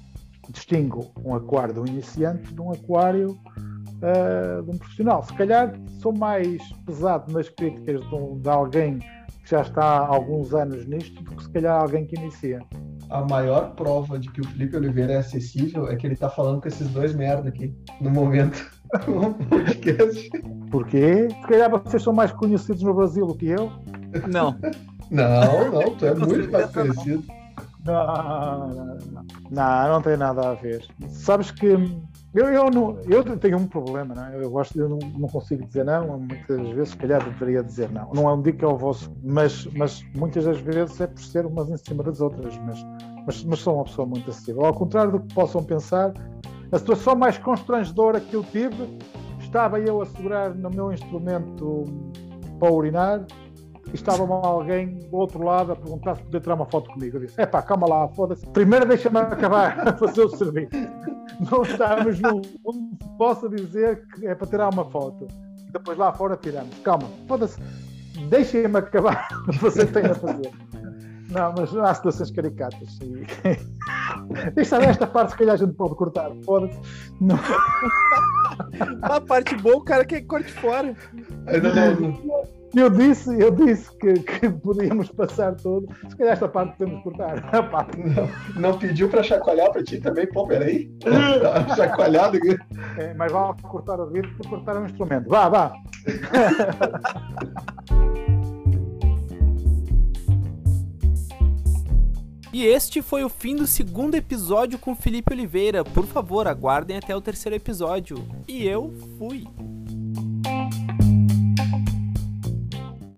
distingo um aquário de um iniciante de um aquário uh, de um profissional. Se calhar sou mais pesado nas críticas de, um, de, alguém que já está há alguns anos nisto do que se calhar alguém que inicia. A maior prova de que o Felipe Oliveira é acessível é que ele está falando com esses dois merda aqui no momento. No podcast. Porquê? Se calhar vocês são mais conhecidos no Brasil do que eu. Não. não, não, tu é muito mais conhecido. Não, não, não, não, não tem nada a ver. Sabes que eu, eu, não, eu tenho um problema, não é? eu gosto, eu não, não, consigo dizer não, muitas vezes, se calhar, deveria dizer não. Não é um dica ao vosso, mas, mas muitas das vezes é por ser umas em cima das outras, mas, mas, mas sou uma pessoa muito acessível. Ao contrário do que possam pensar, a situação mais constrangedora que eu tive, estava eu a segurar no meu instrumento para urinar e estava alguém do outro lado a perguntar se podia tirar uma foto comigo. Eu disse: é pá, calma lá, foda-se. Primeiro deixa-me acabar a fazer o serviço. Não estamos num onde possa dizer que é para tirar uma foto. Depois lá fora tiramos. Calma, foda-se. Deixem-me acabar o que você tem a fazer. Não, mas há situações caricatas. E... Esta, esta parte, se calhar, a gente pode cortar. Foda-se. Não. A parte boa, o cara quer que corte fora. Eu disse, eu disse que, que podíamos passar todo. Se calhar esta parte podemos cortar. Não, não pediu para chacoalhar para ti também? Pô, peraí. Tá chacoalhado. É, mas vá cortar o vídeo por cortar o instrumento. Vá, vá. E este foi o fim do segundo episódio com Felipe Oliveira. Por favor, aguardem até o terceiro episódio. E eu fui.